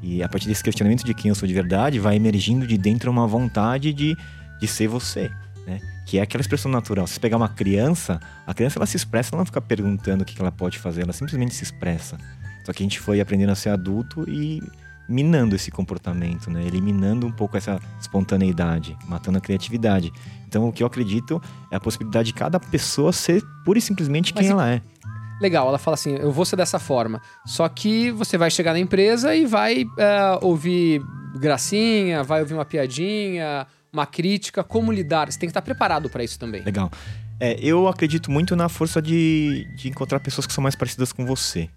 E a partir desse questionamento de quem eu sou de verdade, vai emergindo de dentro uma vontade de, de ser você? Que é aquela expressão natural. Se você pegar uma criança, a criança ela se expressa, ela não fica perguntando o que ela pode fazer, ela simplesmente se expressa. Só que a gente foi aprendendo a ser adulto e minando esse comportamento, né? Eliminando um pouco essa espontaneidade, matando a criatividade. Então, o que eu acredito é a possibilidade de cada pessoa ser pura e simplesmente quem Mas, ela é. Legal, ela fala assim: eu vou ser dessa forma. Só que você vai chegar na empresa e vai é, ouvir gracinha, vai ouvir uma piadinha, uma crítica, como lidar? Você tem que estar preparado para isso também. Legal. É, eu acredito muito na força de, de encontrar pessoas que são mais parecidas com você.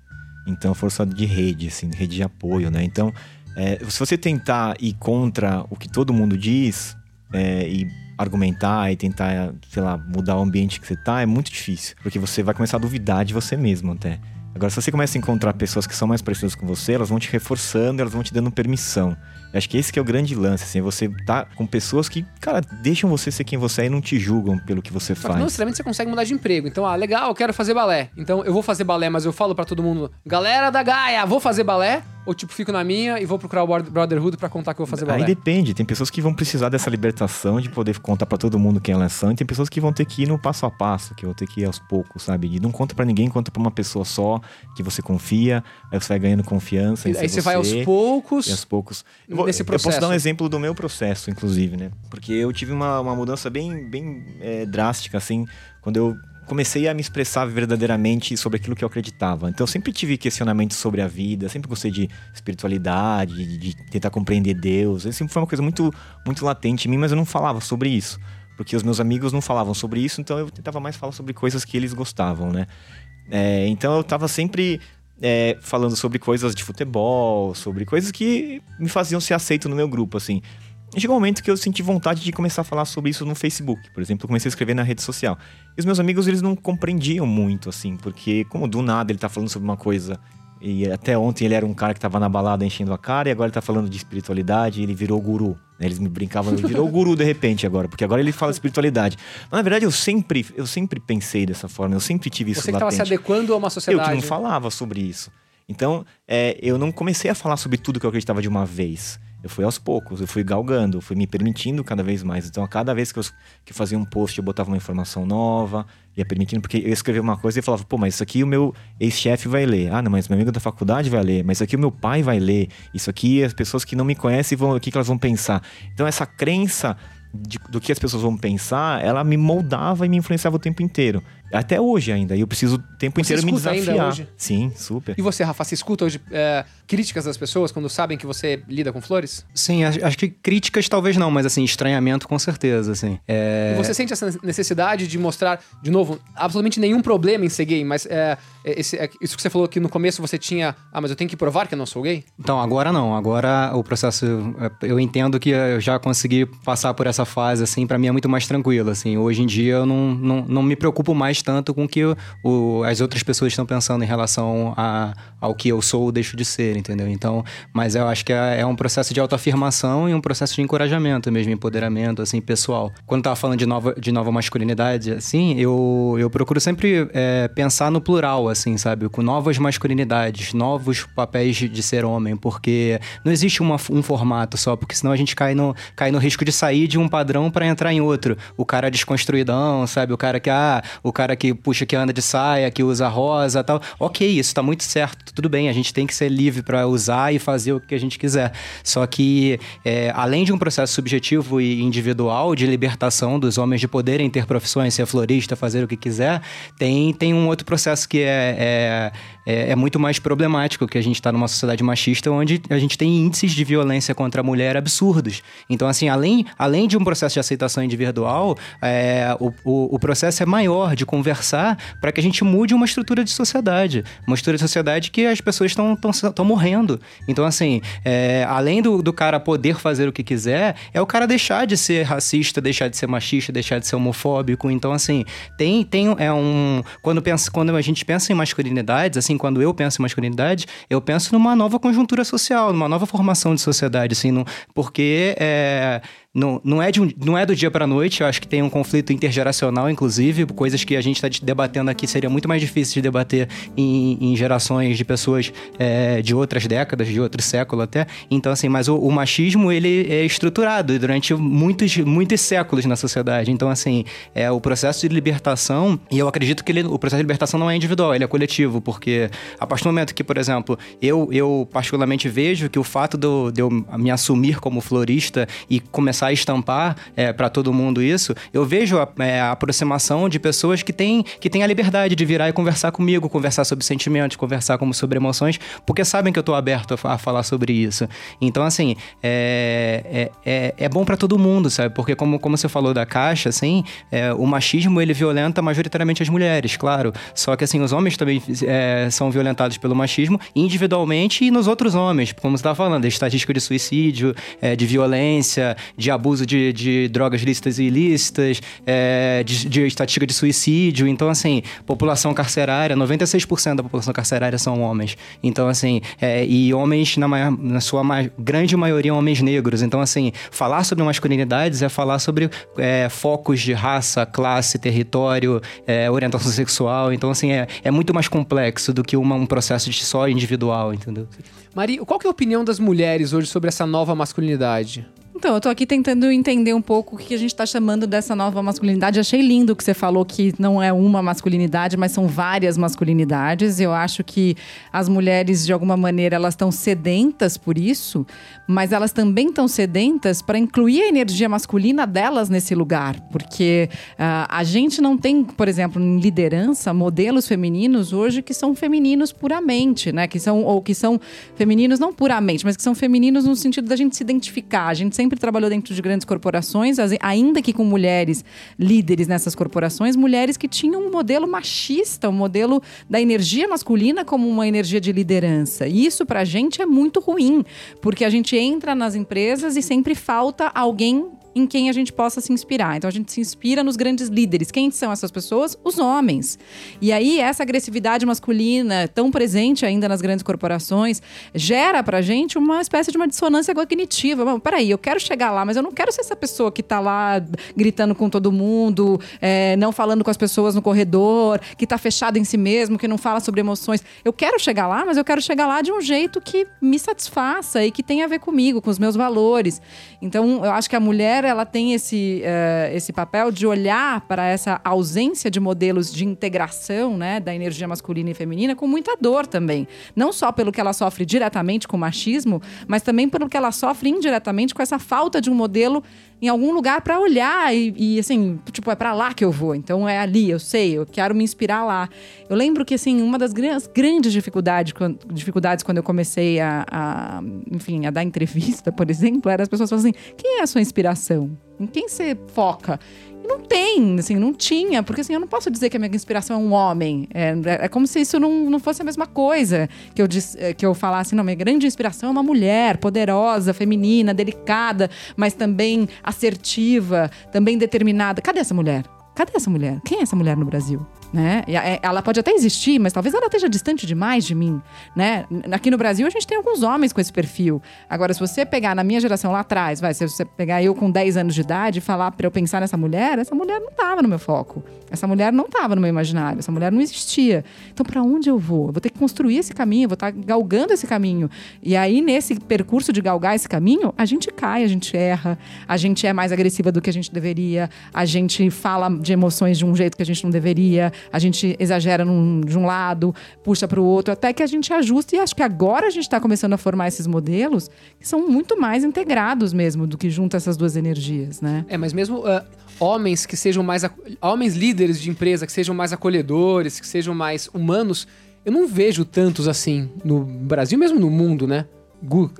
Então, força de rede, assim, rede de apoio, né? Então, é, se você tentar ir contra o que todo mundo diz é, e argumentar e tentar, sei lá, mudar o ambiente que você tá, é muito difícil. Porque você vai começar a duvidar de você mesmo até. Agora, se você começa a encontrar pessoas que são mais parecidas com você, elas vão te reforçando, elas vão te dando permissão. Acho que esse que é o grande lance, assim, você tá com pessoas que, cara, deixam você ser quem você é e não te julgam pelo que você faz. Não necessariamente você consegue mudar de emprego. Então, ah, legal, eu quero fazer balé. Então, eu vou fazer balé, mas eu falo para todo mundo, galera da Gaia, vou fazer balé? Ou, tipo, fico na minha e vou procurar o Brotherhood para contar que eu vou fazer balé? Aí depende. Tem pessoas que vão precisar dessa libertação de poder contar para todo mundo quem elas são. E tem pessoas que vão ter que ir no passo a passo, que vão ter que ir aos poucos, sabe? E não conta para ninguém, conta pra uma pessoa só, que você confia. Aí você vai ganhando confiança. E aí você vai aos poucos. E aos poucos. Eu vou, nesse processo. Eu posso dar um exemplo do meu processo, inclusive, né? Porque eu tive uma, uma mudança bem, bem é, drástica, assim, quando eu comecei a me expressar verdadeiramente sobre aquilo que eu acreditava. Então eu sempre tive questionamentos sobre a vida, sempre gostei de espiritualidade, de, de tentar compreender Deus. Isso sempre foi uma coisa muito, muito latente em mim, mas eu não falava sobre isso. Porque os meus amigos não falavam sobre isso, então eu tentava mais falar sobre coisas que eles gostavam, né? É, então eu tava sempre é, falando sobre coisas de futebol, sobre coisas que me faziam ser aceito no meu grupo, assim. chegou um momento que eu senti vontade de começar a falar sobre isso no Facebook, por exemplo, comecei a escrever na rede social. E os meus amigos, eles não compreendiam muito, assim, porque como do nada ele tá falando sobre uma coisa e até ontem ele era um cara que tava na balada enchendo a cara, e agora ele tá falando de espiritualidade e ele virou guru. Né? Eles me brincavam, ele virou guru de repente agora, porque agora ele fala de espiritualidade. Mas na verdade eu sempre, eu sempre pensei dessa forma, eu sempre tive isso Você latente. tava se adequando a uma sociedade. Eu que não falava sobre isso. Então, é, eu não comecei a falar sobre tudo que eu acreditava de uma vez. Eu fui aos poucos, eu fui galgando, eu fui me permitindo cada vez mais. Então, a cada vez que eu, que eu fazia um post, eu botava uma informação nova, ia permitindo, porque eu escrevia uma coisa e falava, pô, mas isso aqui o meu ex-chefe vai ler. Ah, não, mas meu amigo da faculdade vai ler. Mas isso aqui o meu pai vai ler. Isso aqui as pessoas que não me conhecem vão, o que, que elas vão pensar. Então, essa crença do que as pessoas vão pensar, ela me moldava e me influenciava o tempo inteiro. Até hoje ainda. E eu preciso o tempo Você inteiro me desafiar. hoje? Sim, super. E você, Rafa, você escuta hoje é, críticas das pessoas quando sabem que você lida com flores? Sim, acho que críticas talvez não, mas assim, estranhamento com certeza, assim. É... E você sente essa necessidade de mostrar, de novo, absolutamente nenhum problema em ser gay, mas é, é, esse- é, isso que você falou que no começo você tinha. Ah, mas eu tenho que provar que eu não sou gay? Então, agora não. Agora o processo. é, Eu entendo que eu já consegui passar por essa fase, assim, pra mim é muito mais tranquilo, assim. Hoje em dia eu não, não, não me preocupo mais tanto com o que o- as outras pessoas estão pensando em relação a, ao que eu sou ou deixo de ser, entendeu? Então, mas eu acho que é, é um processo de autoafirmação e um processo de encorajamento mesmo, empoderamento, assim, pessoal. Quando tava falando de nova, de nova masculinidade, assim, eu, eu procuro sempre é, pensar no plural, assim, sabe? Com novas masculinidades, novos papéis de, de ser homem, porque não existe uma- um formato só, porque senão a gente cai no, cai no risco de sair de um padrão pra entrar em outro. O cara desconstruidão, sabe? O cara que, ah, o cara que puxa, que anda de saia, que usa rosa tal. Ok, isso tá muito certo, tudo bem, a gente tem que ser livre pra usar e fazer o que a gente quiser. Só que, é, além de um processo subjetivo e individual de libertação dos homens de poderem ter profissões, ser florista, fazer o que quiser, tem, tem um outro processo que é, é, é, é muito mais problemático, que a gente está numa sociedade machista onde a gente tem índices de violência contra a mulher absurdos. Então, assim, além, além de um processo de aceitação individual, é, o, o, o processo é maior de conversar para que a gente mude uma estrutura de sociedade. Uma estrutura de sociedade que as pessoas estão morrendo. Então, assim, é, além do, do cara poder fazer o que quiser, é o cara deixar de ser racista, deixar de ser machista, deixar de ser homofóbico. Então, assim, tem, tem é um. Quando, pensa, quando a gente pensa em masculinidades, assim, quando eu penso em masculinidade, eu penso numa nova conjuntura social, numa nova formação de sociedade, assim, no, porque é, não, não, é de um, não é do dia para noite, eu acho que tem um conflito intergeracional, inclusive, coisas que a gente está debatendo aqui seria muito mais difícil de debater em, em gerações de pessoas é, de outras décadas, de outro século até. Então, assim, mas o, o machismo, ele é estruturado durante muitos, muitos séculos na sociedade. Então, assim, é o processo de libertação, e eu acredito que ele, o processo de libertação não é individual, ele é coletivo, porque a partir do momento que, por exemplo, eu, eu particularmente vejo que o fato eu, de eu me assumir como florista e começar a estampar é, para todo mundo isso, eu vejo a, é, a aproximação de pessoas que têm, que têm a liberdade de virar e conversar comigo, conversar sobre sentimentos, conversar como sobre emoções, porque sabem que eu estou aberto a, a, falar sobre isso. Então, assim, é, é, é, é bom para todo mundo, sabe? Porque como, como você falou da caixa, assim, é, o machismo, ele violenta majoritariamente as mulheres, claro. Só que, assim, os homens também é, são violentados pelo machismo individualmente e nos outros homens, como você estava falando, estatística de suicídio, de violência, de abuso de, de drogas lícitas e ilícitas, é, de, de, estatística de suicídio. Então, assim, população carcerária, 96% da população carcerária são homens. Então, assim, é, e homens, na, maior, na sua grande maioria, homens negros. Então, assim, falar sobre masculinidades é falar sobre é, focos de raça, classe, território, é, orientação sexual. Então, assim, é, é muito mais complexo do que uma, um processo de só individual, entendeu? Mari, qual que é a opinião das mulheres hoje sobre essa nova masculinidade? Então, eu tô aqui tentando entender um pouco o que a gente tá chamando dessa nova masculinidade. Achei lindo que você falou que não é uma masculinidade, mas são várias masculinidades. Eu acho que as mulheres, de alguma maneira, elas estão sedentas por isso, mas elas também estão sedentas para incluir a energia masculina delas nesse lugar. Porque uh, a gente não tem, por exemplo, em liderança, modelos femininos hoje que são femininos puramente, né? Que são, ou que são femininos não puramente, mas que são femininos no sentido da gente se identificar. A gente sempre trabalhou dentro de grandes corporações, ainda que com mulheres líderes nessas corporações, mulheres que tinham um modelo machista, um modelo da energia masculina como uma energia de liderança. E isso pra gente é muito ruim, porque a gente entra nas empresas e sempre falta alguém em quem a gente possa se inspirar. Então a gente se inspira nos grandes líderes. Quem são essas pessoas? Os homens. E aí essa agressividade masculina tão presente ainda nas grandes corporações gera pra gente uma espécie de uma dissonância cognitiva. Bom, peraí, eu quero chegar lá, mas eu não quero ser essa pessoa que tá lá gritando com todo mundo, é, não falando com as pessoas no corredor, que tá fechado em si mesmo, que não fala sobre emoções. Eu quero chegar lá, mas eu quero chegar lá de um jeito que me satisfaça e que tenha a ver comigo, com os meus valores. Então, eu acho que a mulher ela tem esse, uh, esse papel de olhar para essa ausência de modelos de integração né, da energia masculina e feminina com muita dor também. Não só pelo que ela sofre diretamente com o machismo, mas também pelo que ela sofre indiretamente com essa falta de um modelo em algum lugar para olhar e, e, assim, tipo, é para lá que eu vou. Então é ali, eu sei, eu quero me inspirar lá. Eu lembro que, assim, uma das grandes, grandes dificuldades, dificuldades quando eu comecei a, a, enfim, a dar entrevista, [laughs] por exemplo, era as pessoas falando assim: quem é a sua inspiração? Em quem você foca? Não tem, assim, não tinha, porque assim, eu não posso dizer que a minha inspiração é um homem. É, é como se isso não, não fosse a mesma coisa. Que eu, disse, é, que eu falasse, não, minha grande inspiração é uma mulher poderosa, feminina, delicada, mas também assertiva, também determinada. Cadê essa mulher? Cadê essa mulher? Quem é essa mulher no Brasil? Né? É, ela pode até existir, mas talvez ela esteja distante demais de mim, né? Aqui no Brasil a gente tem alguns homens com esse perfil. Agora, se você pegar na minha geração lá atrás, vai, se você pegar eu com 10 anos de idade e falar para eu pensar nessa mulher, essa mulher não estava no meu foco. Essa mulher não estava no meu imaginário, essa mulher não existia. Então, para onde eu vou? Eu vou ter que construir esse caminho, vou estar tá galgando esse caminho. E aí, nesse percurso de galgar esse caminho, a gente cai, a gente erra, a gente é mais agressiva do que a gente deveria, a gente fala de emoções de um jeito que a gente não deveria, a gente exagera num, de um lado, puxa para o outro, até que a gente ajusta. E acho que agora a gente está começando a formar esses modelos que são muito mais integrados mesmo do que junta essas duas energias, né? É, mas mesmo uh, homens que sejam mais. Homens líderes de empresa, que sejam mais acolhedores, que sejam mais humanos, eu não vejo tantos assim no Brasil, mesmo no mundo, né?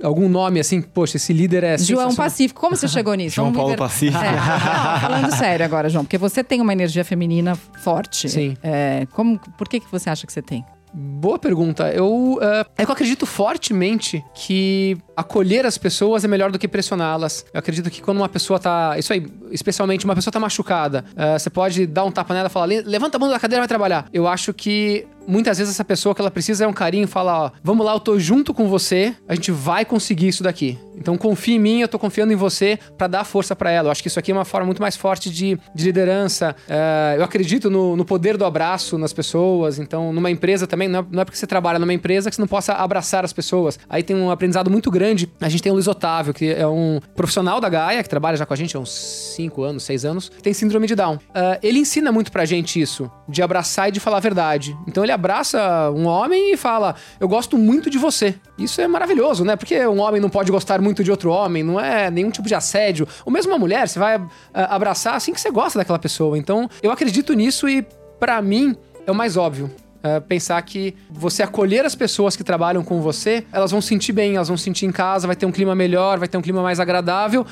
Algum nome assim, poxa, esse líder é João Pacífico, como você chegou nisso? João Paulo Pacífico. É. Não, falando sério agora, João, porque você tem uma energia feminina forte. Sim. É, como, por que, que você acha que você tem? Boa pergunta. Eu, uh, é que eu acredito fortemente que acolher as pessoas é melhor do que pressioná-las. Eu acredito que quando uma pessoa tá. Isso aí, especialmente uma pessoa tá machucada, uh, você pode dar um tapa nela e falar: levanta a mão da cadeira e vai trabalhar. Eu acho que muitas vezes essa pessoa que ela precisa é um carinho fala, ó, vamos lá, eu tô junto com você, a gente vai conseguir isso daqui. Então confia em mim, eu tô confiando em você para dar força para ela. Eu acho que isso aqui é uma forma muito mais forte de, de liderança. Uh, eu acredito no, no, poder do abraço nas pessoas. Então, numa empresa também, não é, não é, porque você trabalha numa empresa que você não possa abraçar as pessoas. Aí tem um aprendizado muito grande. A gente tem o Luiz Otávio, que é um profissional da Gaia, que trabalha já com a gente há uns 5 anos, 6 anos, tem síndrome de Down. Uh, ele ensina muito pra gente isso, de abraçar e de falar a verdade. Então ele abraça um homem e fala: Eu gosto muito de você. Isso é maravilhoso, né? Porque um homem não pode gostar muito de outro homem, não é nenhum tipo de assédio. Ou mesmo uma mulher, você vai uh, abraçar assim que você gosta daquela pessoa. Então eu acredito nisso e, para mim, é o mais óbvio. Uh, pensar que você acolher as pessoas que trabalham com você, elas vão sentir bem, elas vão sentir em casa, vai ter um clima melhor, vai ter um clima mais agradável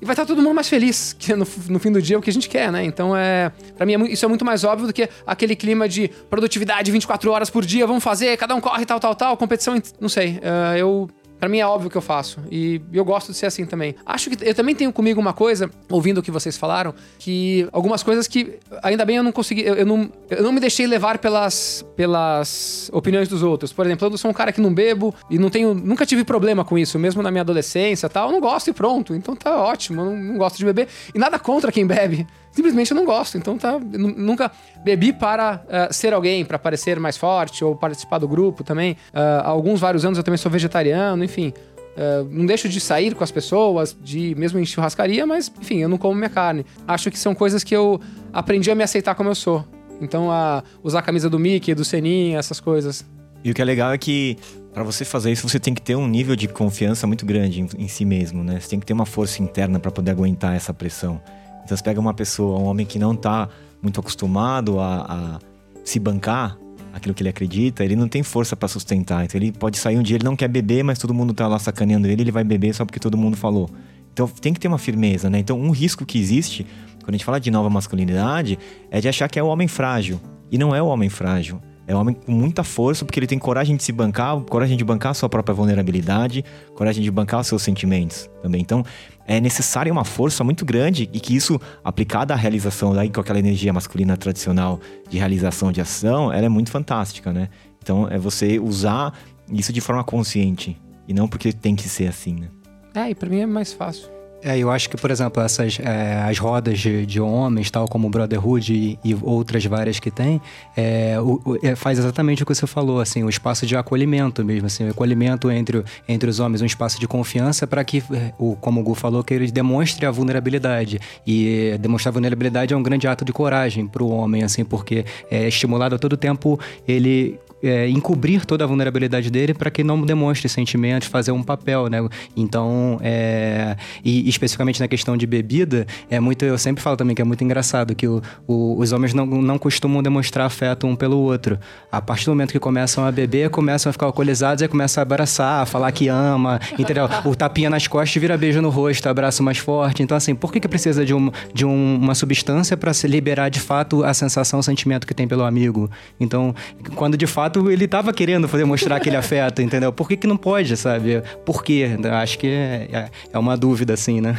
e vai estar todo mundo mais feliz, que no, no fim do dia é o que a gente quer, né? Então é. para mim é, isso é muito mais óbvio do que aquele clima de produtividade 24 horas por dia, vamos fazer, cada um corre, tal, tal, tal, competição. Não sei. Uh, eu Pra mim é óbvio que eu faço. E eu gosto de ser assim também. Acho que eu também tenho comigo uma coisa, ouvindo o que vocês falaram, que algumas coisas que ainda bem eu não consegui. Eu, eu não, eu não me deixei levar pelas, pelas opiniões dos outros. Por exemplo, eu sou um cara que não bebo e não tenho. Nunca tive problema com isso, mesmo na minha adolescência tal. Eu não gosto e pronto. Então tá ótimo. Eu não, não gosto de beber. E nada contra quem bebe simplesmente eu não gosto. Então tá, nunca bebi para uh, ser alguém, para parecer mais forte ou participar do grupo também. Uh, há alguns vários anos eu também sou vegetariano, enfim. Uh, não deixo de sair com as pessoas, de mesmo em churrascaria, mas enfim, eu não como minha carne. Acho que são coisas que eu aprendi a me aceitar como eu sou. Então, a usar a camisa do Mickey, do Seninha, essas coisas. E o que é legal é que para você fazer isso, você tem que ter um nível de confiança muito grande em, em si mesmo, né? Você tem que ter uma força interna para poder aguentar essa pressão. Então você pega uma pessoa, um homem que não está muito acostumado a, a, se bancar aquilo que ele acredita, ele não tem força para sustentar. Então ele pode sair um dia, ele não quer beber, mas todo mundo tá lá sacaneando ele, ele vai beber só porque todo mundo falou. Então tem que ter uma firmeza, né? Então um risco que existe, quando a gente fala de nova masculinidade, é de achar que é o homem frágil. E não é o homem frágil. É um homem com muita força, porque ele tem coragem de se bancar, coragem de bancar a sua própria vulnerabilidade, coragem de bancar os seus sentimentos também. Então, é necessária uma força muito grande e que isso, aplicada à realização, daí com aquela energia masculina tradicional de realização de ação, ela é muito fantástica, né? Então, é você usar isso de forma consciente e não porque tem que ser assim, né? É, e pra mim é mais fácil. É, eu acho que, por exemplo, essas é, as rodas de, de, homens, tal como Brotherhood e, e outras várias que tem, é, o, o, é, faz exatamente o que você falou, assim, o espaço de acolhimento mesmo, assim, o acolhimento entre, entre os homens, um espaço de confiança para que, é, o, como o Gu falou, que ele demonstre a vulnerabilidade. E demonstrar vulnerabilidade é um grande ato de coragem para o homem, assim, porque é estimulado a todo tempo ele é, encobrir toda a vulnerabilidade dele para que não demonstre sentimentos, fazer um papel, né? Então, é, e, especificamente na questão de bebida, é muito. Eu sempre falo também que é muito engraçado que o, o- os homens não, não costumam demonstrar afeto um pelo outro. A partir do momento que começam a beber, começam a ficar alcoolizados e começam a abraçar, a falar que ama, entendeu? O tapinha nas costas vira beijo no rosto, abraço mais forte. Então, assim, por que, que precisa de, um, de um- uma substância para se liberar de fato a sensação, o sentimento que tem pelo amigo? Então, quando de fato ele tava querendo fazer mostrar aquele afeto, entendeu? Por que, que não pode, sabe? Por quê? Acho que é, é- é uma dúvida, assim, né?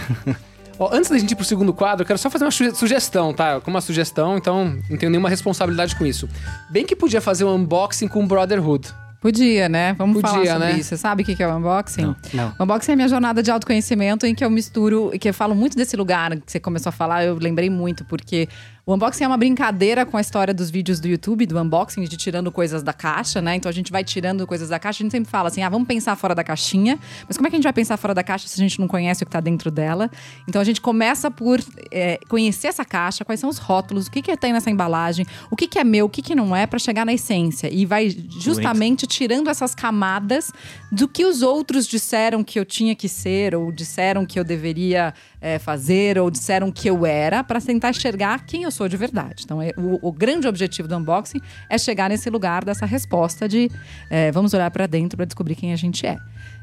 Ó, antes da gente ir pro segundo quadro, eu quero só fazer uma suge- sugestão, tá? Como uma sugestão, então não tenho nenhuma responsabilidade com isso. Bem que podia fazer um unboxing com Brotherhood. Podia, né? Vamos Podia, falar sobre né? isso. Você sabe o que é o unboxing? Não. O unboxing é a minha jornada de autoconhecimento em que eu misturo, e que eu falo muito desse lugar que você começou a falar, eu lembrei muito, porque o unboxing é uma brincadeira com a história dos vídeos do YouTube, do unboxing, de tirando coisas da caixa, né? Então a gente vai tirando coisas da caixa, a gente sempre fala assim, ah, vamos pensar fora da caixinha. Mas como é que a gente vai pensar fora da caixa se a gente não conhece o que tá dentro dela? Então a gente começa por é, conhecer essa caixa, quais são os rótulos, o que que tem nessa embalagem, o que que é meu, o que que não é, pra chegar na essência. E vai justamente tirando essas camadas do que os outros disseram que eu tinha que ser, ou disseram que eu deveria é, fazer, ou disseram que eu era, para tentar enxergar quem eu sou de verdade. Então, é- o, o grande objetivo do unboxing é chegar nesse lugar dessa resposta de é, vamos olhar para dentro para descobrir quem a gente é.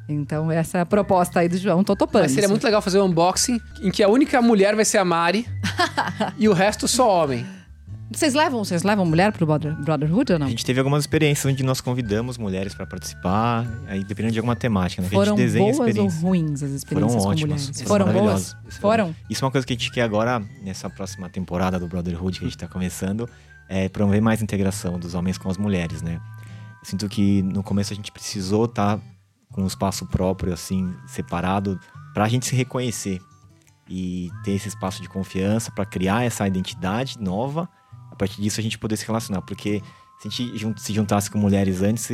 Então, essa é proposta aí do João. Tô topando. Mas seria muito legal fazer um unboxing em que a única mulher vai ser a Mari [laughs] e o resto só homem. Vocês levam, vocês levam mulher pro Brother- Brotherhood ou não? A gente teve algumas experiências onde nós convidamos mulheres para participar, aí dependendo de alguma temática, né? Foram a gente desenha boas ou ruins as experiências Foram ótimas, mulheres? foram Foram boas? Foram? Isso é uma coisa que a gente quer agora, nessa próxima temporada do Brotherhood que a gente tá começando, é promover mais integração dos homens com as mulheres, né? Eu sinto que no começo a gente precisou estar com um espaço próprio, assim, separado, pra gente se reconhecer e ter esse espaço de confiança pra criar essa identidade nova. A partir disso a gente poder se relacionar, porque se a gente se juntasse com mulheres antes,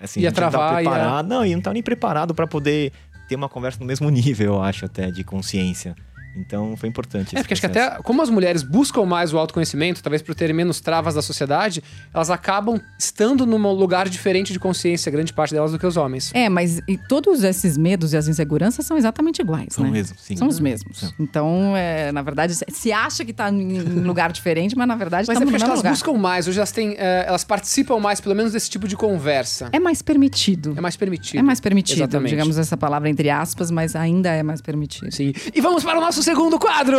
assim, Ia a gente não tava travar, ia- preparado, não, e não tava nem preparado pra poder ter uma conversa no mesmo [laughs] nível, eu acho, até, de consciência. Então foi importante. É, porque acho que processo. até como as mulheres buscam mais o autoconhecimento, talvez por terem menos travas da sociedade, elas acabam estando num lugar diferente de consciência, grande parte delas, do que os homens. É, mas e todos esses medos e as inseguranças são exatamente iguais, São né? mesmo, sim. São os mesmos. Então, é, na verdade, se acha que tá em um lugar diferente, mas na verdade Mas é estamos porque elas lugar. buscam mais, hoje elas têm. é, elas participam mais, pelo menos, desse tipo de conversa. É mais permitido. É mais permitido. É mais permitido, Exatamente. digamos essa palavra entre aspas, mas ainda é mais permitido. Sim. E vamos para o nosso segundo quadro!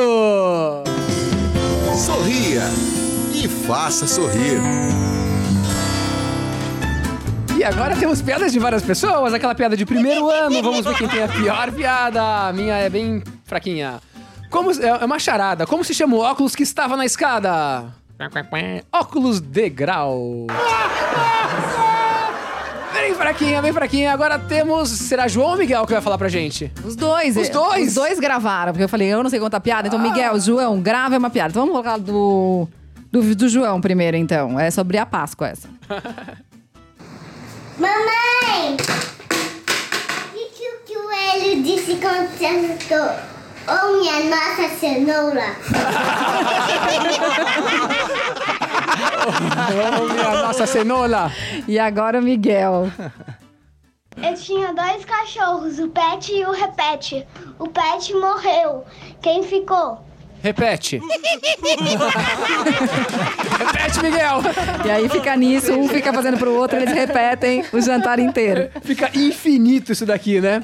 Sorria e faça sorrir. E agora temos piadas de várias pessoas, aquela piada de primeiro ano, vamos ver quem tem a pior piada. A minha é bem fraquinha. Como, é é uma charada. Como se chama o óculos que estava na escada? Óculos de grau. Bem fraquinha, bem fraquinha. Agora temos. Será João ou Miguel que vai falar pra gente? Os dois. Os é, dois? Ah. Os dois gravaram, porque eu falei, eu não sei contar piada. Então, Miguel, João, grava uma piada. Então, vamos colocar do, do, do João primeiro, então. É sobre a Páscoa essa. [laughs] Mamãe! O que, o coelho disse quando sentou? Oh, minha nossa cenoura! [laughs] Ô, minha nossa cenoura. E agora o Miguel. Eu tinha dois cachorros, o Pet e o Repete. O Pet morreu. Quem ficou? Repete. Repete, Miguel. E aí fica nisso, um fica fazendo pro outro, eles repetem o jantar inteiro. Fica infinito isso daqui, né?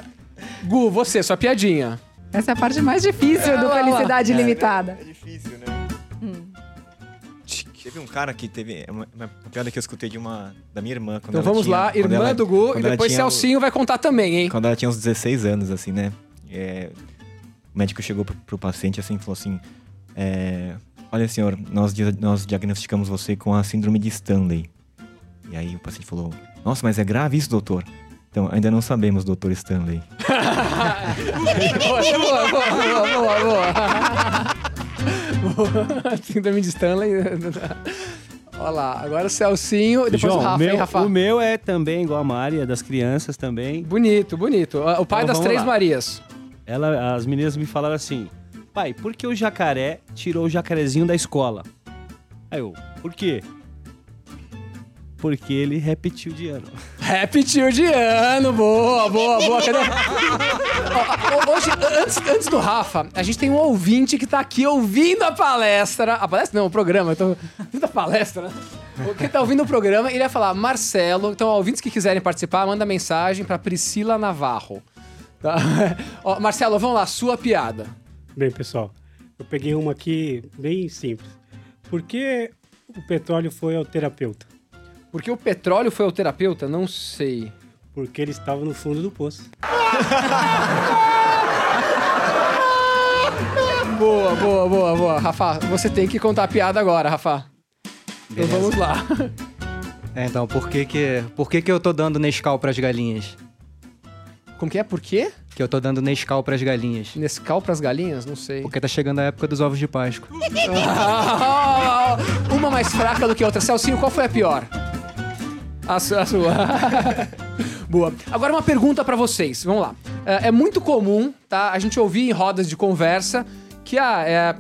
Gu, você, sua piadinha. Essa é a parte mais difícil do lá. Felicidade Ilimitada. Teve um cara que teve. Uma, uma piada que eu escutei de uma. da minha irmã. Quando Então ela vamos tinha- lá, irmã ela- do Gu, e depois o- Celcinho vai contar também, hein? Quando ela tinha uns 16 anos, assim, né? É, o médico chegou pro, pro paciente assim e falou assim: é, Olha, senhor, nós, nós diagnosticamos você com a síndrome de Stanley. E aí o paciente falou: Nossa, mas é grave isso, doutor? Então, ainda não sabemos, doutor Stanley. [laughs] [laughs] boa, boa, boa, boa, boa. [laughs] Síndrome de Stanley. Olha lá, agora o Celcinho e depois João, o Rafa, meu, hein, Rafa? o meu é também igual a Mari, é das crianças também. Bonito, bonito. O pai Então das Três lá. Marias. Ela, as meninas me falaram assim: pai, por que o jacaré tirou o jacarezinho da escola? Aí eu, por quê? Porque ele repetiu de ano. Repetiu de ano, boa, boa, boa. Cadê? Ó, ó, Hoje, antes, antes do Rafa, a gente tem um ouvinte que tá aqui ouvindo a palestra. A palestra não, o programa, eu tô ouvindo a palestra, né? O que tá ouvindo o programa, ele ia falar Marcelo. Então, ó, ouvintes que quiserem participar, manda mensagem pra Priscila Navarro. Tá? [laughs] Ó, Marcelo, vamos lá, sua piada. Bem, pessoal, eu peguei uma aqui bem simples. Por que o petróleo foi ao terapeuta? Porque o petróleo foi o terapeuta? Não sei. Porque ele estava no fundo do poço. [laughs] Boa, boa, boa, boa. Rafa, você tem que contar a piada agora, Rafa. Então Beleza. vamos lá. É, então, por que que, por que que eu tô dando Nescau pras galinhas? Como que é? Por quê? Que eu tô dando Nescau pras galinhas. Nescau pras galinhas? Não sei. Porque tá chegando a época dos ovos de Páscoa. [laughs] Ah, Uma mais fraca do que a outra. Celcinho, qual foi a pior? A sua. a [laughs] sua. Boa. Agora uma pergunta pra vocês. Vamos lá. É, é muito comum, tá? A gente ouvir em rodas de conversa que ah, é,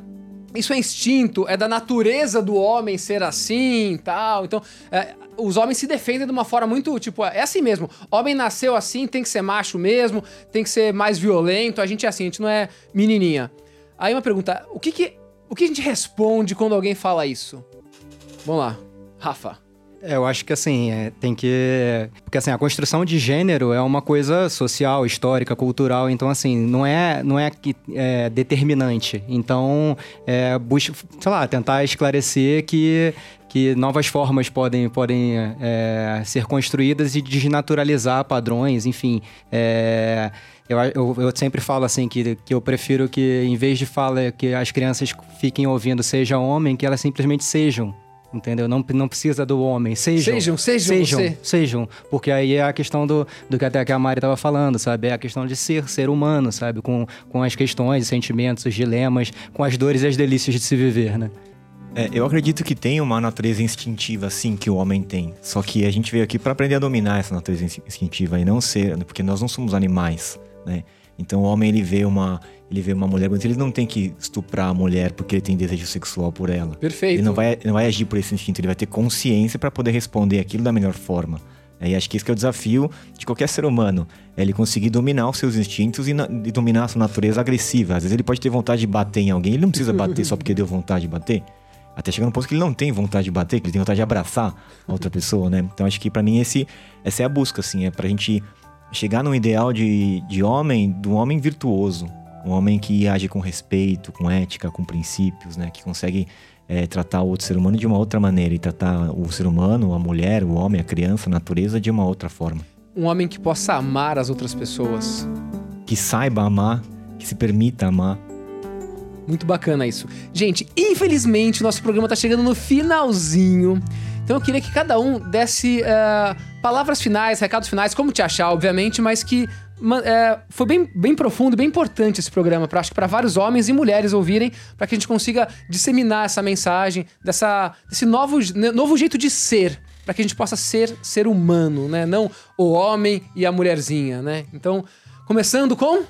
isso é instinto, é da natureza do homem ser assim, tal. Então, é, os homens se defendem de uma forma muito, tipo, é assim mesmo. Homem nasceu assim, tem que ser macho mesmo, tem que ser mais violento. A gente é assim, a gente não é menininha. Aí uma pergunta, o que que, o que a gente responde quando alguém fala isso? Vamos lá, Rafa. É, eu acho que assim, é, tem que. Porque assim, a construção de gênero é uma coisa social, histórica, cultural, então assim, não é, não é, é determinante. Então, é, busca, sei lá, tentar esclarecer que, que novas formas podem, podem é, ser construídas e desnaturalizar padrões, enfim. É, eu, eu, eu sempre falo assim que, que eu prefiro que, em vez de falar que as crianças fiquem ouvindo seja homem, que elas simplesmente sejam. Entendeu? Não, não precisa do homem. Sejam. Sejam, sejam Sejam, você. sejam. Porque aí é a questão do, do que até que a Mari tava falando, sabe? É a questão de ser, ser humano, sabe? Com, com as questões, os sentimentos, os dilemas, com as dores e as delícias de se viver, né? É, eu acredito que tem uma natureza instintiva, sim, que o homem tem. Só que a gente veio aqui para aprender a dominar essa natureza ins- instintiva e não ser, porque nós não somos animais, né? Então o homem ele vê uma, ele vê uma mulher bonita, ele não tem que estuprar a mulher porque ele tem desejo sexual por ela. Perfeito. Ele não vai, não vai agir por esse instinto, ele vai ter consciência para poder responder aquilo da melhor forma. É, E acho que esse que é o desafio de qualquer ser humano. É ele conseguir dominar os seus instintos e, na- e dominar a sua natureza agressiva. Às vezes ele pode ter vontade de bater em alguém, ele não precisa bater só porque deu vontade de bater. Até chegar no ponto que ele não tem vontade de bater, que ele tem vontade de abraçar a outra pessoa, né? Então acho que pra mim esse, essa é a busca, assim. É pra gente chegar num ideal de, de homem, do homem virtuoso. Um homem que age com respeito, com ética, com princípios, né? Que consegue é, tratar o outro ser humano de uma outra maneira e tratar o ser humano, a mulher, o homem, a criança, a natureza de uma outra forma. Um homem que possa amar as outras pessoas. Que saiba amar, que se permita amar. Muito bacana isso. Gente, infelizmente o nosso programa tá chegando no finalzinho. Então eu queria que cada um desse eh, palavras finais, recados finais, como te achar, obviamente, mas que eh, foi bem, bem profundo, bem importante esse programa, pra, acho que para vários homens e mulheres ouvirem, para que a gente consiga disseminar essa mensagem, dessa, desse novo, ne- novo jeito de ser, para que a gente possa ser ser humano, né? Não o homem e a mulherzinha, né? Então, começando com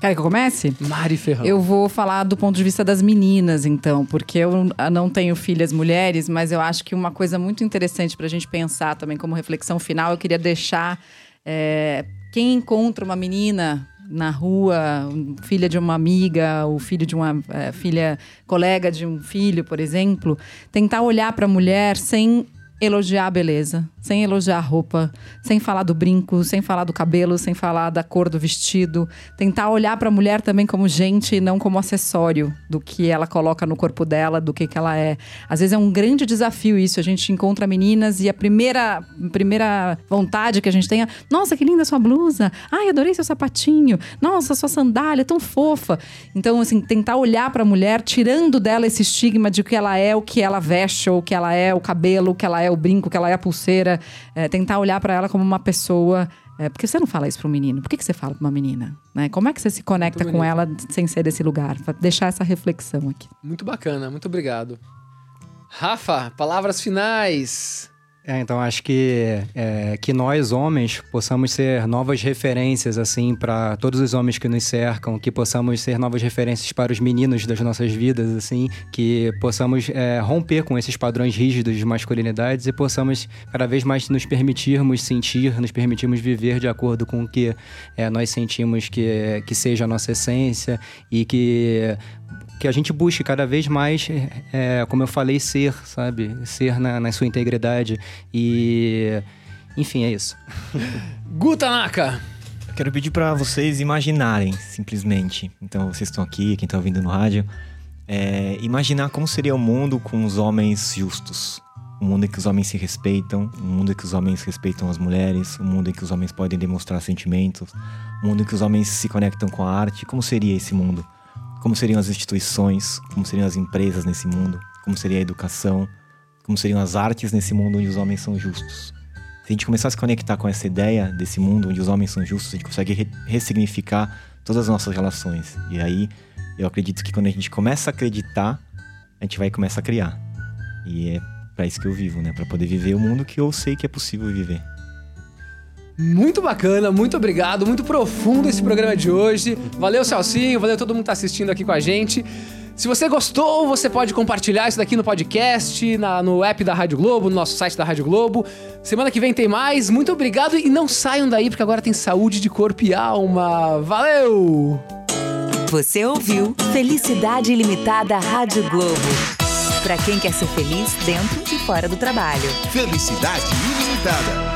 Quer que eu comece? Mari Ferrão. Eu vou falar do ponto de vista das meninas, então, porque eu não tenho filhas mulheres, mas eu acho que uma coisa muito interessante para a gente pensar também como reflexão final, eu queria deixar é, quem encontra uma menina na rua, filha de uma amiga, ou filho de uma é, filha, colega de um filho, por exemplo, tentar olhar para a mulher sem elogiar a beleza, sem elogiar a roupa, sem falar do brinco, sem falar do cabelo, sem falar da cor do vestido. Tentar olhar para a mulher também como gente e não como acessório do que ela coloca no corpo dela, do que, que ela é. Às vezes é um grande desafio isso. A gente encontra meninas e a primeira, primeira vontade que a gente tem é: nossa, que linda sua blusa! Ai, adorei seu sapatinho! Nossa, sua sandália, tão fofa! Então, assim, tentar olhar para a mulher, tirando dela esse estigma de que ela é o que ela veste, ou o que ela é o cabelo, o que ela é o brinco, o que ela é a pulseira. É, tentar olhar para ela como uma pessoa. É, porque você não fala isso para um menino? Por que, que você fala para uma menina? Né? Como é que você se conecta Muito com bonito. ela sem ser desse lugar? Pra deixar essa reflexão aqui. Muito bacana, muito obrigado. Rafa, palavras finais. É, então acho que é, que nós homens possamos ser novas referências assim para todos os homens que nos cercam, que possamos ser novas referências para os meninos das nossas vidas, assim, que possamos é, romper com esses padrões rígidos de masculinidades e possamos cada vez mais nos permitirmos sentir, nos permitirmos viver de acordo com o que é, nós sentimos que que seja a nossa essência e que que a gente busque cada vez mais, é, como eu falei, ser, sabe? Ser na, na sua integridade. E. Enfim, é isso. [laughs] Gutanaka! Eu quero pedir para vocês imaginarem, simplesmente. Então, vocês estão aqui, quem tá ouvindo no rádio, é, imaginar como seria o mundo com os homens justos. Um mundo em que os homens se respeitam, um mundo em que os homens respeitam as mulheres, um mundo em que os homens podem demonstrar sentimentos, um mundo em que os homens se conectam com a arte. Como seria esse mundo? Como seriam as instituições, como seriam as empresas nesse mundo, como seria a educação, como seriam as artes nesse mundo onde os homens são justos. Se a gente começar a se conectar com essa ideia desse mundo onde os homens são justos, a gente consegue re ressignificar todas as nossas relações. E aí, eu acredito que quando a gente começa a acreditar, a gente vai começar a criar. E é para isso que eu vivo, né? Para poder viver o mundo que eu sei que é possível viver. Muito bacana, muito obrigado, muito profundo esse programa de hoje. Valeu, Celcinho, valeu todo mundo que tá assistindo aqui com a gente. Se você gostou, você pode compartilhar isso daqui no podcast, na, no app da Rádio Globo, no nosso site da Rádio Globo. Semana que vem tem mais. Muito obrigado e não saiam daí, porque agora tem saúde de corpo e alma. Valeu! Você ouviu Felicidade Ilimitada Rádio Globo. Para quem quer ser feliz dentro e fora do trabalho. Felicidade ilimitada.